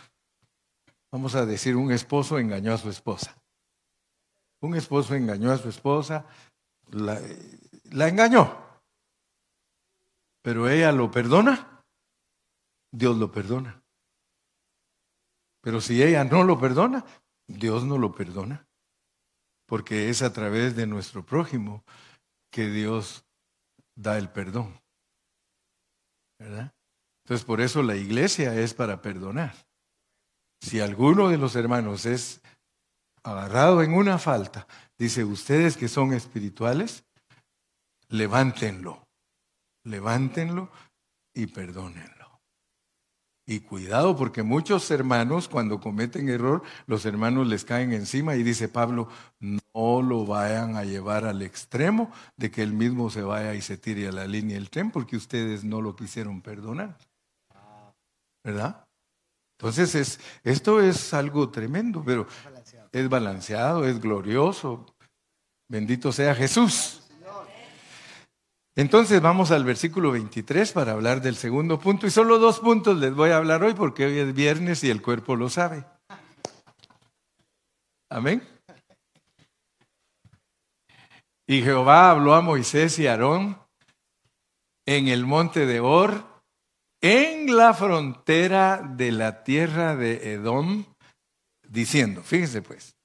Vamos a decir, un esposo engañó a su esposa. Un esposo engañó a su esposa, la, engañó. Pero ella lo perdona, Dios lo perdona. Pero si ella no lo perdona, Dios no lo perdona. Porque es a través de nuestro prójimo que Dios da el perdón. ¿Verdad? Entonces por eso la iglesia es para perdonar. Si alguno de los hermanos es agarrado en una falta, dice, ustedes que son espirituales, levántenlo, levántenlo y perdónenlo. Y cuidado porque muchos hermanos cuando cometen error, los hermanos les caen encima y dice Pablo, no lo vayan a llevar al extremo de que él mismo se vaya y se tire a la línea del tren porque ustedes no lo quisieron perdonar. ¿Verdad? Entonces es, esto es algo tremendo, pero es balanceado, es glorioso. Bendito sea Jesús. Entonces vamos al versículo 23 para hablar del segundo punto. Y solo dos puntos les voy a hablar hoy porque hoy es viernes y el cuerpo lo sabe. Amén. Y Jehová habló a Moisés y a Aarón en el monte de Or, en la frontera de la tierra de Edom, diciendo, fíjense pues,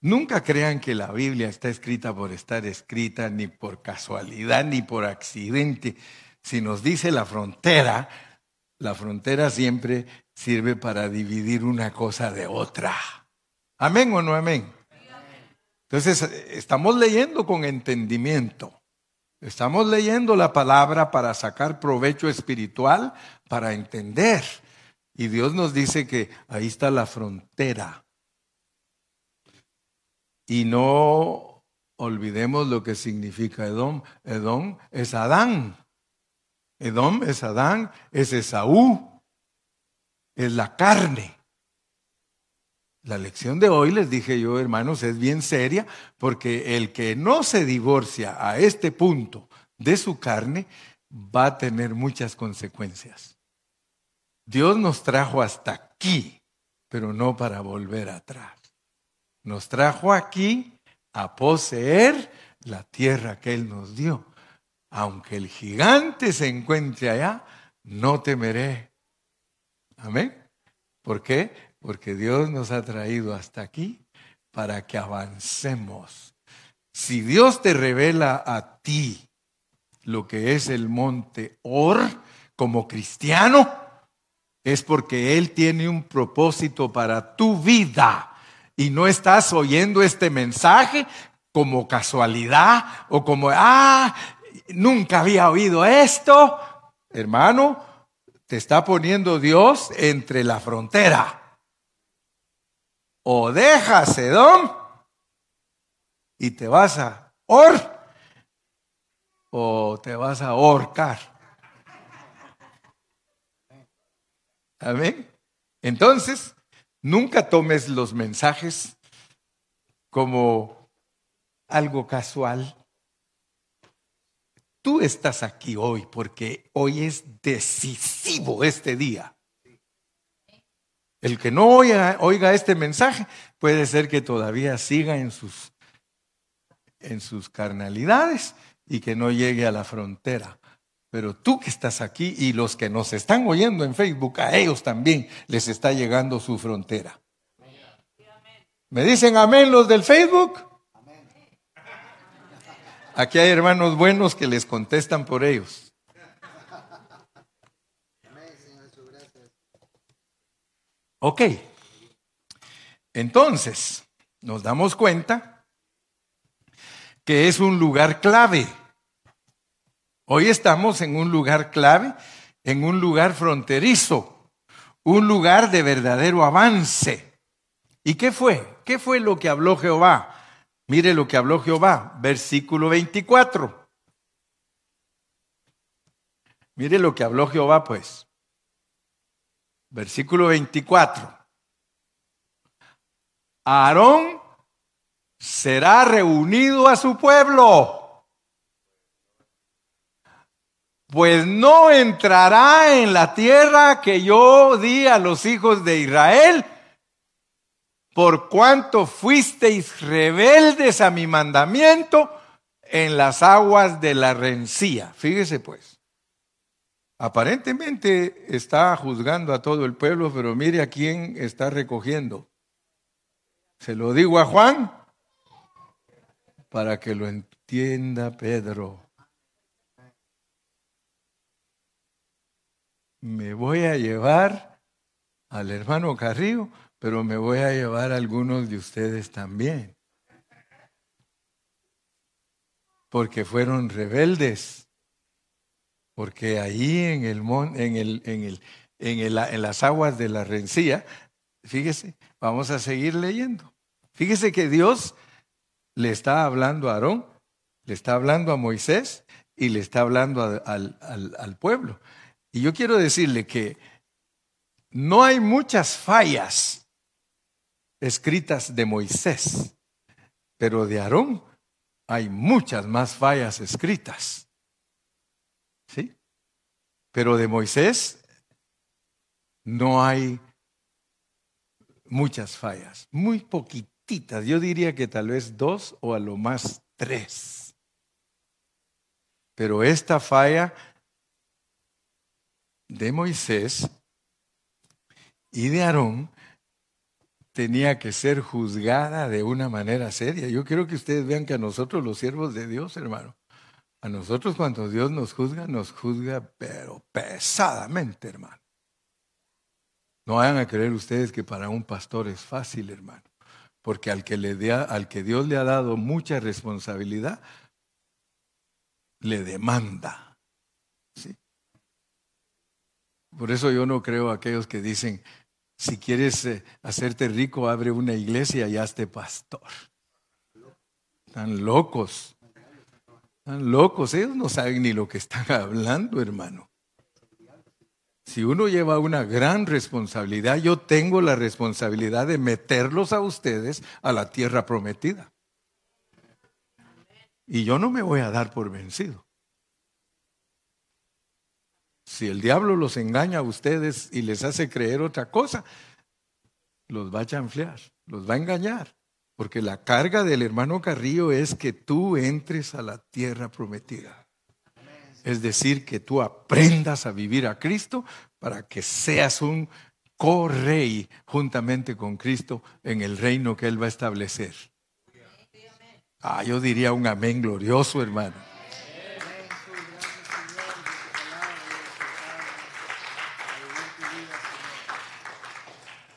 Nunca crean que la Biblia está escrita por estar escrita, ni por casualidad, ni por accidente. Si nos dice la frontera, la frontera siempre sirve para dividir una cosa de otra. ¿Amén o no amén? Entonces, estamos leyendo con entendimiento. Estamos leyendo la palabra para sacar provecho espiritual, para entender. Y Dios nos dice que ahí está la frontera. Y no olvidemos lo que significa Edom. Edom es Adán. Edom es Adán, es Esaú, es la carne. La lección de hoy, les dije yo, hermanos, es bien seria porque el que no se divorcia a este punto de su carne va a tener muchas consecuencias. Dios nos trajo hasta aquí, pero no para volver atrás. Nos trajo aquí a poseer la tierra que Él nos dio. Aunque el gigante se encuentre allá, no temeré. Amén. ¿Por qué? Porque Dios nos ha traído hasta aquí para que avancemos. Si Dios te revela a ti lo que es el monte Or como cristiano, es porque Él tiene un propósito para tu vida y no estás oyendo este mensaje como casualidad o como, ah, nunca había oído esto, hermano, te está poniendo Dios entre la frontera. O dejas Edom y te vas a Or o te vas a ahorcar. Amén. Entonces, Nunca tomes los mensajes como algo casual. Tú estás aquí hoy porque hoy es decisivo este día. El que no oiga, este mensaje puede ser que todavía siga en sus, en sus carnalidades y que no llegue a la frontera. Pero tú que estás aquí y los que nos están oyendo en Facebook, a ellos también les está llegando su frontera. ¿Me dicen amén los del Facebook? Aquí hay hermanos buenos que les contestan por ellos. Ok. Entonces, nos damos cuenta que es un lugar clave. Hoy estamos en un lugar clave, en un lugar fronterizo, un lugar de verdadero avance. ¿Y qué fue? ¿Qué fue lo que habló Jehová? Mire lo que habló Jehová, versículo 24. Mire lo que habló Jehová, pues. Versículo 24. Aarón será reunido a su pueblo pues no entrará en la tierra que yo di a los hijos de Israel por cuanto fuisteis rebeldes a mi mandamiento en las aguas de la rencía. Fíjese pues. Aparentemente está juzgando a todo el pueblo, pero mire a quién está recogiendo. Se lo digo a Juan para que lo entienda Pedro. Me voy a llevar al hermano Carrillo, pero me voy a llevar a algunos de ustedes también. Porque fueron rebeldes. Porque ahí en el, en el, en el, en, el, en las aguas de la rencía, fíjese, vamos a seguir leyendo. Fíjese que Dios le está hablando a Aarón, le está hablando a Moisés y le está hablando al, al pueblo. Y yo quiero decirle que no hay muchas fallas escritas de Moisés, pero de Aarón hay muchas más fallas escritas. ¿Sí? Pero de Moisés no hay muchas fallas, muy poquitas yo diría que tal vez dos o a lo más tres. Pero esta falla de Moisés y de Aarón tenía que ser juzgada de una manera seria. Yo quiero que ustedes vean que a nosotros los siervos de Dios, hermano, a nosotros cuando Dios nos juzga, nos juzga pero pesadamente, hermano. No vayan a creer ustedes que para un pastor es fácil, hermano porque al que, le al que Dios le ha dado mucha responsabilidad, le demanda. Por eso yo no creo a aquellos que dicen, si quieres eh, hacerte rico, abre una iglesia y hazte pastor. Están locos. Están locos. Ellos no saben ni lo que están hablando, hermano. Si uno lleva una gran responsabilidad, yo tengo la responsabilidad de meterlos a ustedes a la tierra prometida. Y yo no me voy a dar por vencido. Si el diablo los engaña a ustedes y les hace creer otra cosa, los va a chanflear, los va a engañar. Porque la carga del hermano Carrillo es que tú entres a la tierra prometida. Es decir, que tú aprendas a vivir a Cristo para que seas un co-rey juntamente con Cristo en el reino que Él va a establecer. Ah, yo diría un amén glorioso, hermano.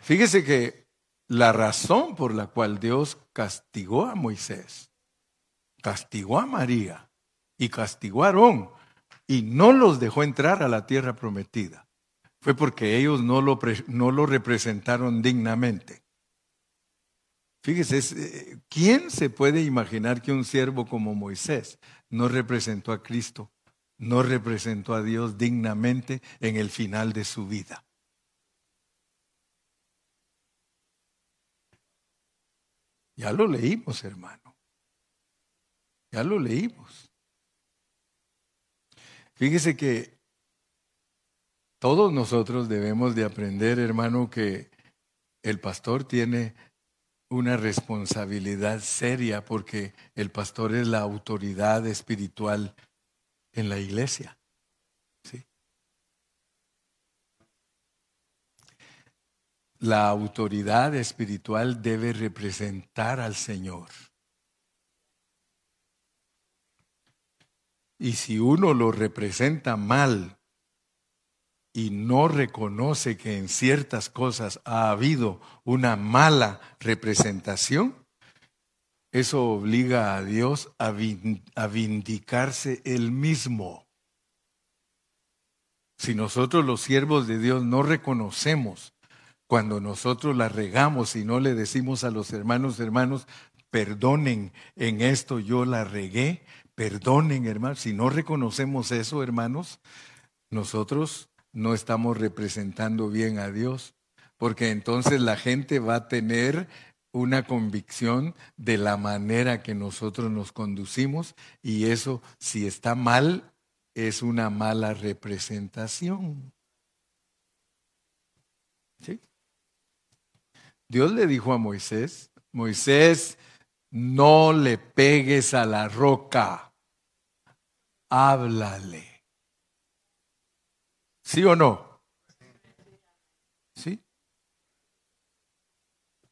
Fíjese que la razón por la cual Dios castigó a Moisés, castigó a María y castigó a Aarón y no los dejó entrar a la tierra prometida. Fue porque ellos no lo, no lo representaron dignamente. Fíjese, eh, ¿quién se puede imaginar que un siervo como Moisés no representó a Cristo, no representó a Dios dignamente en el final de su vida? Ya lo leímos, hermano. Ya lo leímos. Fíjese que todos nosotros debemos de aprender, hermano, que el pastor tiene una responsabilidad seria porque el pastor es la autoridad espiritual en la iglesia. ¿sí? La autoridad espiritual debe representar al Señor. Y si uno lo representa mal y no reconoce que en ciertas cosas ha habido una mala representación, eso obliga a Dios a, vindicarse él mismo. Si nosotros los siervos de Dios no reconocemos cuando nosotros la regamos y no le decimos a los hermanos, hermanos, perdonen en esto yo la regué, Perdonen, hermanos. Si no reconocemos eso, hermanos, nosotros no estamos representando bien a Dios, porque entonces la gente va a tener una convicción de la manera que nosotros nos conducimos y eso, si está mal, es una mala representación. ¿Sí? Dios le dijo a Moisés, Moisés, no le pegues a la roca, háblale. ¿Sí o no? ¿Sí?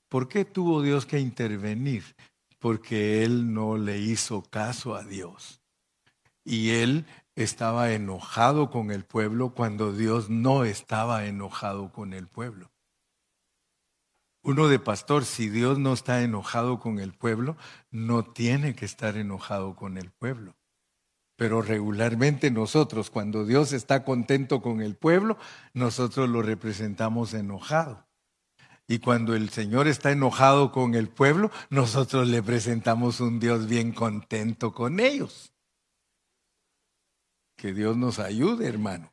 ¿Por qué tuvo Dios que intervenir? Porque él no le hizo caso a Dios. Y él estaba enojado con el pueblo cuando Dios no estaba enojado con el pueblo. Uno de pastor, si Dios no está enojado con el pueblo, no tiene que estar enojado con el pueblo. Pero regularmente nosotros, cuando Dios está contento con el pueblo, nosotros lo representamos enojado. Y cuando el Señor está enojado con el pueblo, nosotros le presentamos un Dios bien contento con ellos. Que Dios nos ayude, hermano.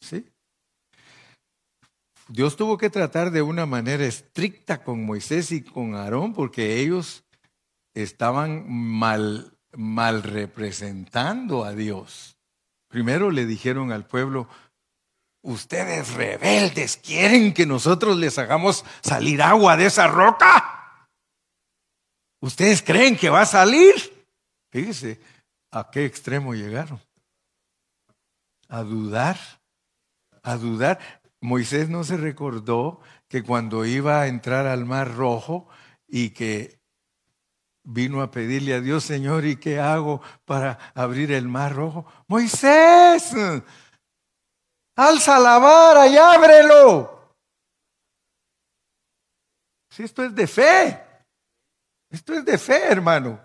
¿Sí? Dios tuvo que tratar de una manera estricta con Moisés y con Aarón porque ellos estaban mal, mal representando a Dios. Primero le dijeron al pueblo, ustedes rebeldes quieren que nosotros les hagamos salir agua de esa roca. ¿Ustedes creen que va a salir? Fíjese a qué extremo llegaron. A dudar, a dudar. Moisés no se recordó que cuando iba a entrar al mar rojo y que vino a pedirle a Dios, Señor, ¿y qué hago para abrir el mar rojo? Moisés, alza la vara y ábrelo. Si esto es de fe, esto es de fe, hermano.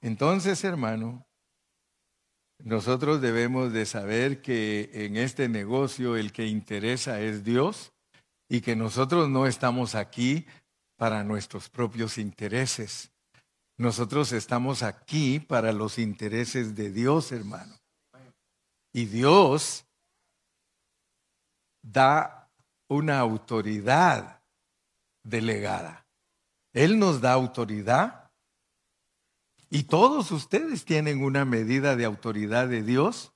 Entonces, hermano, nosotros debemos de saber que en este negocio el que interesa es Dios y que nosotros no estamos aquí para nuestros propios intereses. Nosotros estamos aquí para los intereses de Dios, hermano. Y Dios da una autoridad delegada. Él nos da autoridad y todos ustedes tienen una medida de autoridad de Dios.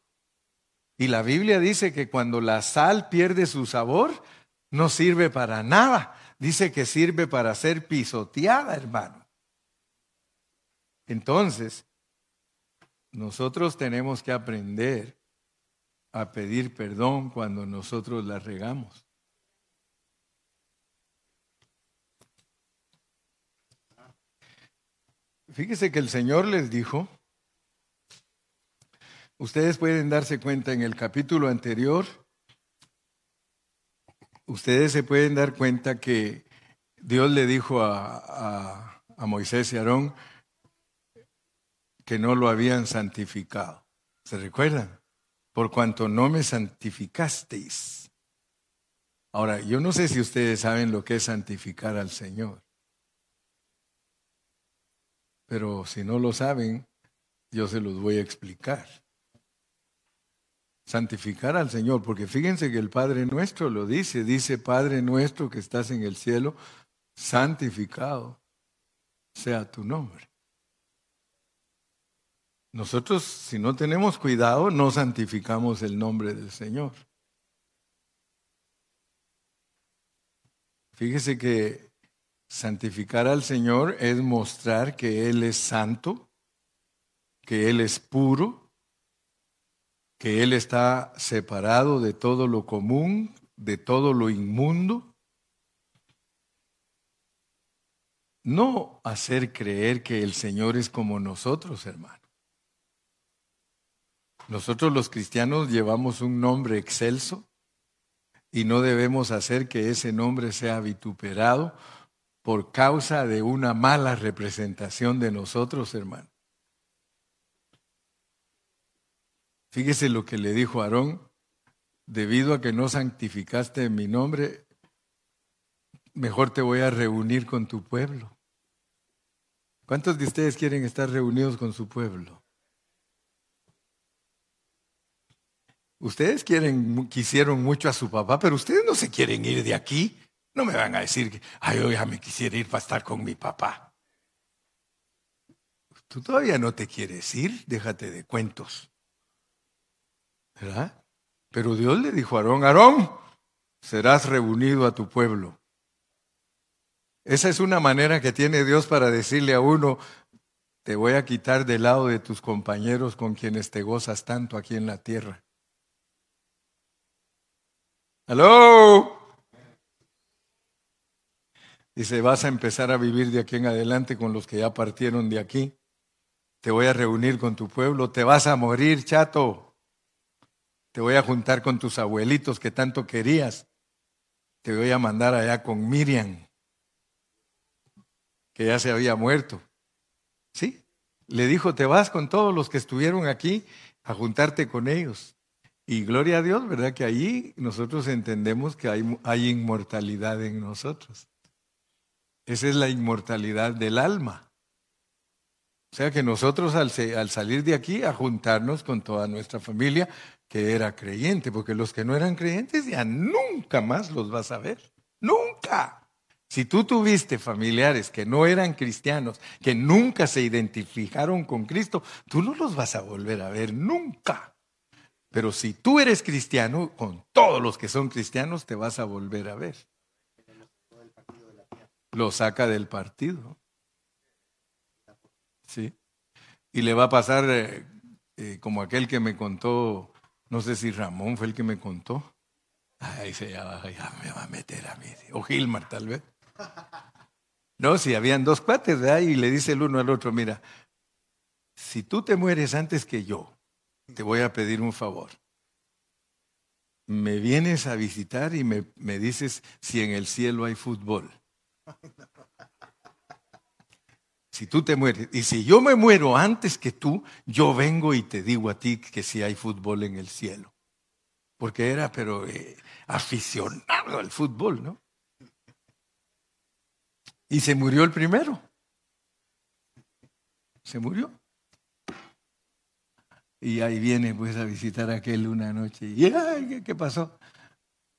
Y la Biblia dice que cuando la sal pierde su sabor, no sirve para nada. Dice que sirve para ser pisoteada, hermano. Entonces, nosotros tenemos que aprender a pedir perdón cuando nosotros la regamos. Fíjese que el Señor les dijo, ustedes pueden darse cuenta en el capítulo anterior, ustedes se pueden dar cuenta que Dios le dijo a, a Moisés y Aarón que no lo habían santificado. ¿Se recuerdan? Por cuanto no me santificasteis. Ahora, yo no sé si ustedes saben lo que es santificar al Señor. Pero si no lo saben, yo se los voy a explicar. Santificar al Señor, porque fíjense que el Padre nuestro lo dice, dice Padre nuestro que estás en el cielo, santificado sea tu nombre. Nosotros, si no tenemos cuidado, no santificamos el nombre del Señor. Fíjese que Santificar al Señor es mostrar que Él es santo, que Él es puro, que Él está separado de todo lo común, de todo lo inmundo. No hacer creer que el Señor es como nosotros, hermano. Nosotros los cristianos llevamos un nombre excelso y no debemos hacer que ese nombre sea vituperado por causa de una mala representación de nosotros, hermano. Fíjese lo que le dijo Aarón, debido a que no santificaste mi nombre, mejor te voy a reunir con tu pueblo. ¿Cuántos de ustedes quieren estar reunidos con su pueblo? Ustedes quieren, quisieron mucho a su papá, pero ustedes no se quieren ir de aquí. No me van a decir que, ay, yo ya me quisiera ir para estar con mi papá. Tú todavía no te quieres ir, déjate de cuentos. ¿Verdad? Pero Dios le dijo a Aarón, Aarón, serás reunido a tu pueblo. Esa es una manera que tiene Dios para decirle a uno, te voy a quitar del lado de tus compañeros con quienes te gozas tanto aquí en la tierra. ¡Aló! Dice, vas a empezar a vivir de aquí en adelante con los que ya partieron de aquí. Te voy a reunir con tu pueblo. Te vas a morir, chato. Te voy a juntar con tus abuelitos que tanto querías. Te voy a mandar allá con Miriam, que ya se había muerto. ¿Sí? Le dijo, te vas con todos los que estuvieron aquí a juntarte con ellos. Y gloria a Dios, ¿verdad? Que allí nosotros entendemos que hay, hay inmortalidad en nosotros. Esa es la inmortalidad del alma. O sea que nosotros al, al, salir de aquí a juntarnos con toda nuestra familia que era creyente, porque los que no eran creyentes ya nunca más los vas a ver. Nunca. Si tú tuviste familiares que no eran cristianos, que nunca se identificaron con Cristo, tú no los vas a volver a ver nunca. Pero si tú eres cristiano, con todos los que son cristianos te vas a volver a ver. Lo saca del partido. Sí. Y le va a pasar eh, eh, como aquel que me contó, no sé si Ramón fue el que me contó. Ay, se ya, ya me va a meter a mí. O Gilmar, tal vez. No, si habían dos cuates, ahí Y le dice el uno al otro, mira, si tú te mueres antes que yo, te voy a pedir un favor. Me vienes a visitar y me, me dices si en el cielo hay fútbol. Si tú te mueres, y si yo me muero antes que tú, yo vengo y te digo a ti que si hay fútbol en el cielo. Porque era, pero eh, aficionado al fútbol, ¿no? Y se murió el primero. Se murió. Y ahí viene pues a visitar a aquel una noche. ¿Y ay, ¿qué, pasó?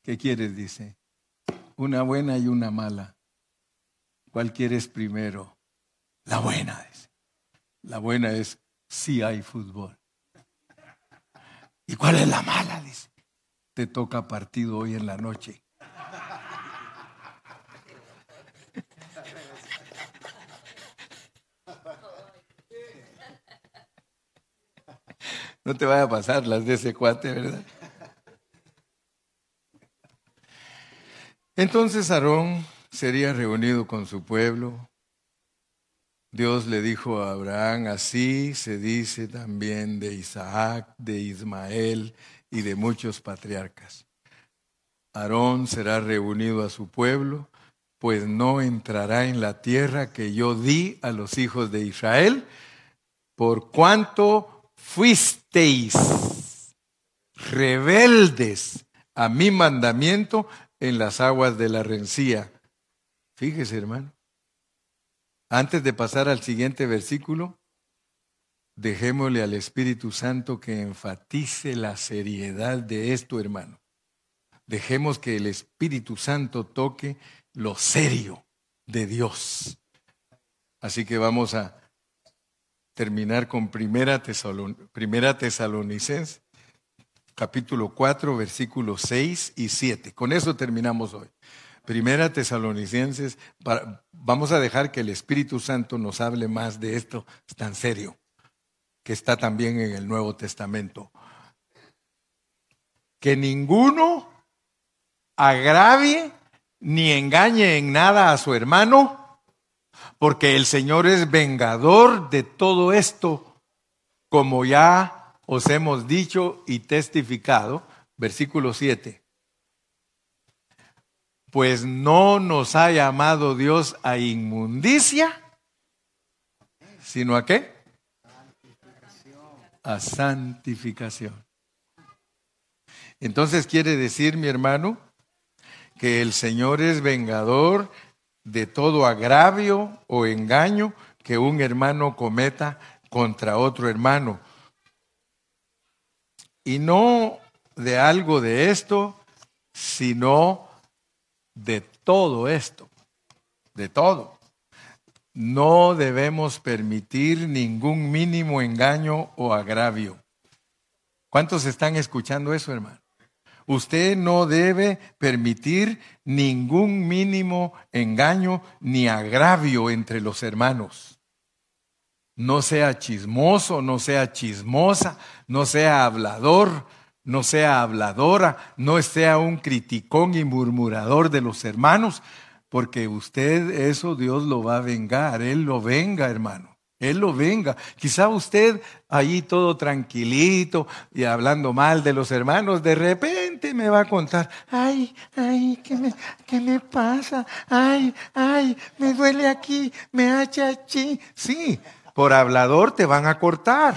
¿Qué quieres? Dice. Una buena y una mala. ¿Cuál quieres primero? La buena. Dice. La buena es si hay fútbol. ¿Y cuál es la mala? Te toca partido hoy en la noche. No te vaya a pasar las de ese cuate, ¿verdad? Entonces Aarón sería reunido con su pueblo. Dios le dijo a Abraham, así se dice también de Isaac, de Ismael y de muchos patriarcas. Aarón será reunido a su pueblo, pues no entrará en la tierra que yo di a los hijos de Israel, por cuanto fuisteis rebeldes a mi mandamiento en las aguas de la rencía. Fíjese, hermano. Antes de pasar al siguiente versículo, dejémosle al Espíritu Santo que enfatice la seriedad de esto, hermano. Dejemos que el Espíritu Santo toque lo serio de Dios. Así que vamos a terminar con Primera, Primera Tesalonicense, capítulo 4, versículos 6 y 7. Con eso terminamos hoy. Primera Tesalonicenses, vamos a dejar que el Espíritu Santo nos hable más de esto tan serio, que está también en el Nuevo Testamento. Que ninguno agravie ni engañe en nada a su hermano, porque el Señor es vengador de todo esto, como ya os hemos dicho y testificado. Versículo 7. Pues no nos ha llamado Dios a inmundicia, sino a qué? A santificación. Entonces quiere decir, mi hermano, que el Señor es vengador de todo agravio o engaño que un hermano cometa contra otro hermano. Y no de algo de esto, sino de todo esto, de todo. No debemos permitir ningún mínimo engaño o agravio. ¿Cuántos están escuchando eso, hermano? Usted no debe permitir ningún mínimo engaño ni agravio entre los hermanos. No sea chismoso, no sea chismosa, no sea hablador, no sea habladora, no sea un criticón y murmurador de los hermanos, porque usted eso Dios lo va a vengar, Él lo venga, hermano. Él lo venga. Quizá usted ahí todo tranquilito y hablando mal de los hermanos, de repente me va a contar, ay, ay, ¿qué me, qué me pasa? Ay, ay, me duele aquí, me hacha aquí. Sí, por hablador te van a cortar.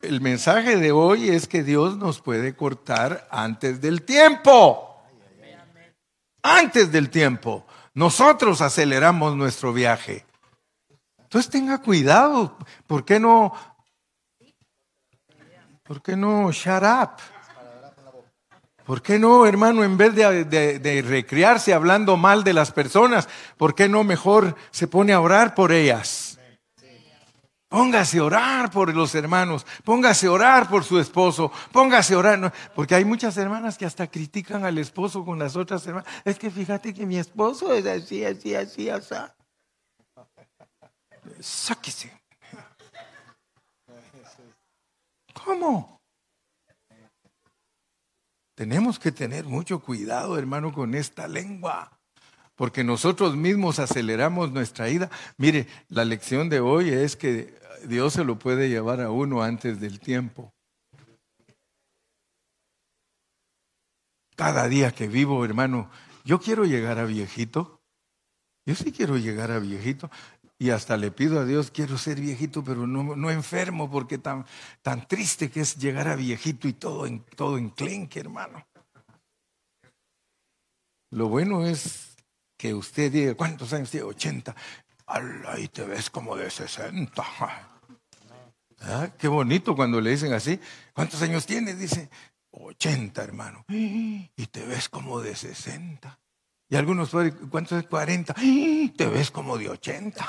El mensaje de hoy es que Dios nos puede cortar antes del tiempo. Antes del tiempo. Nosotros aceleramos nuestro viaje. Entonces tenga cuidado. ¿Por qué no? ¿Por qué no shut up? ¿Por qué no, hermano, en vez de, de, recrearse hablando mal de las personas, por qué no mejor se pone a orar por ellas? Póngase a orar por los hermanos, póngase a orar por su esposo, póngase a orar, porque hay muchas hermanas que hasta critican al esposo con las otras hermanas. Es que fíjate que mi esposo es así, así, así, así. Sáquese. ¿Cómo? Tenemos que tener mucho cuidado, hermano, con esta lengua porque nosotros mismos aceleramos nuestra ida. Mire, la lección de hoy es que Dios se lo puede llevar a uno antes del tiempo. Cada día que vivo, hermano, yo quiero llegar a viejito. Yo sí quiero llegar a viejito. Y hasta le pido a Dios, quiero ser viejito, pero no, no enfermo, porque tan, tan triste que es llegar a viejito y todo, en, todo enclenque, hermano. Lo bueno es que usted diga, ¿cuántos años tiene? 80. Ahí te ves como de 60. ¿Ah? Qué bonito cuando le dicen así. ¿Cuántos años tienes? Dice, 80, hermano. Y te ves como de 60. Y algunos, ¿cuántos es 40? Te ves como de 80.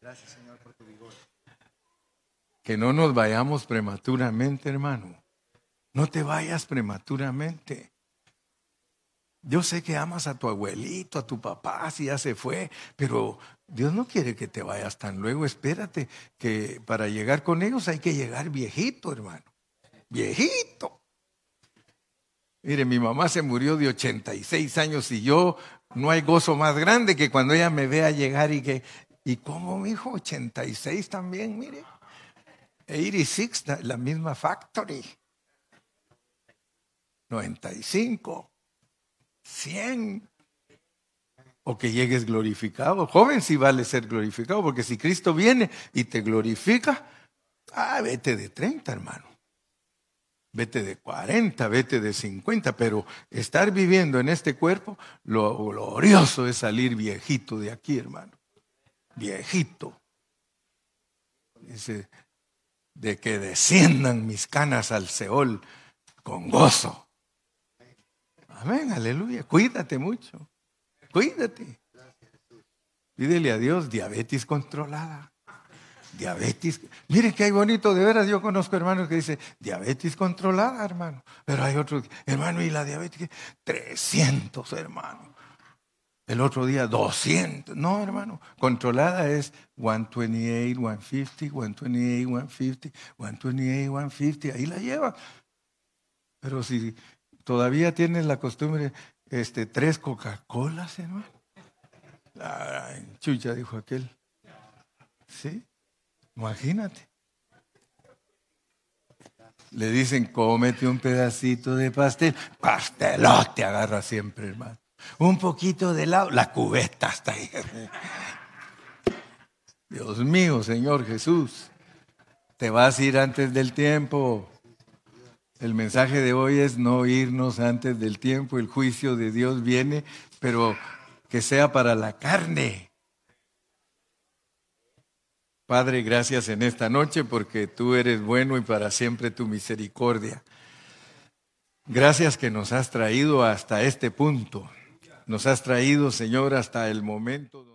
Gracias, Señor, por tu vigor. Que no nos vayamos prematuramente, hermano. No te vayas prematuramente. Yo sé que amas a tu abuelito, a tu papá, si ya se fue, pero Dios no quiere que te vayas tan luego. Espérate, que para llegar con ellos hay que llegar viejito, hermano. Viejito. Mire, mi mamá se murió de 86 años y yo no hay gozo más grande que cuando ella me vea llegar y que, ¿y cómo, mi hijo? 86 también, mire. 86, la misma factory. 95, 100. O que llegues glorificado. Joven si vale ser glorificado, porque si Cristo viene y te glorifica, ah, vete de 30, hermano. Vete de 40, vete de 50, pero estar viviendo en este cuerpo, lo glorioso es salir viejito de aquí, hermano. Viejito. Dice, de que desciendan mis canas al Seol con gozo. Amén, aleluya. Cuídate mucho. Cuídate. Pídele a Dios diabetes controlada. Diabetes. Mire que hay bonito, de veras. Yo conozco hermanos que dicen diabetes controlada, hermano. Pero hay otros, hermano, y la diabetes, 300, hermano. El otro día, 200. No, hermano. Controlada es 128, 150, 128, 150, 128, 150. Ahí la lleva. Pero si Todavía tienes la costumbre, este, tres Coca-Colas, hermano. Ay, chucha, dijo aquel. ¿Sí? Imagínate. Le dicen, cómete un pedacito de pastel. Pastelote agarra siempre, hermano. Un poquito de helado, la cubeta está ahí. Dios mío, Señor Jesús, te vas a ir antes del tiempo. El mensaje de hoy es no irnos antes del tiempo, el juicio de Dios viene, pero que sea para la carne. Padre, gracias en esta noche porque tú eres bueno y para siempre tu misericordia. Gracias que nos has traído hasta este punto. Nos has traído, Señor, hasta el momento.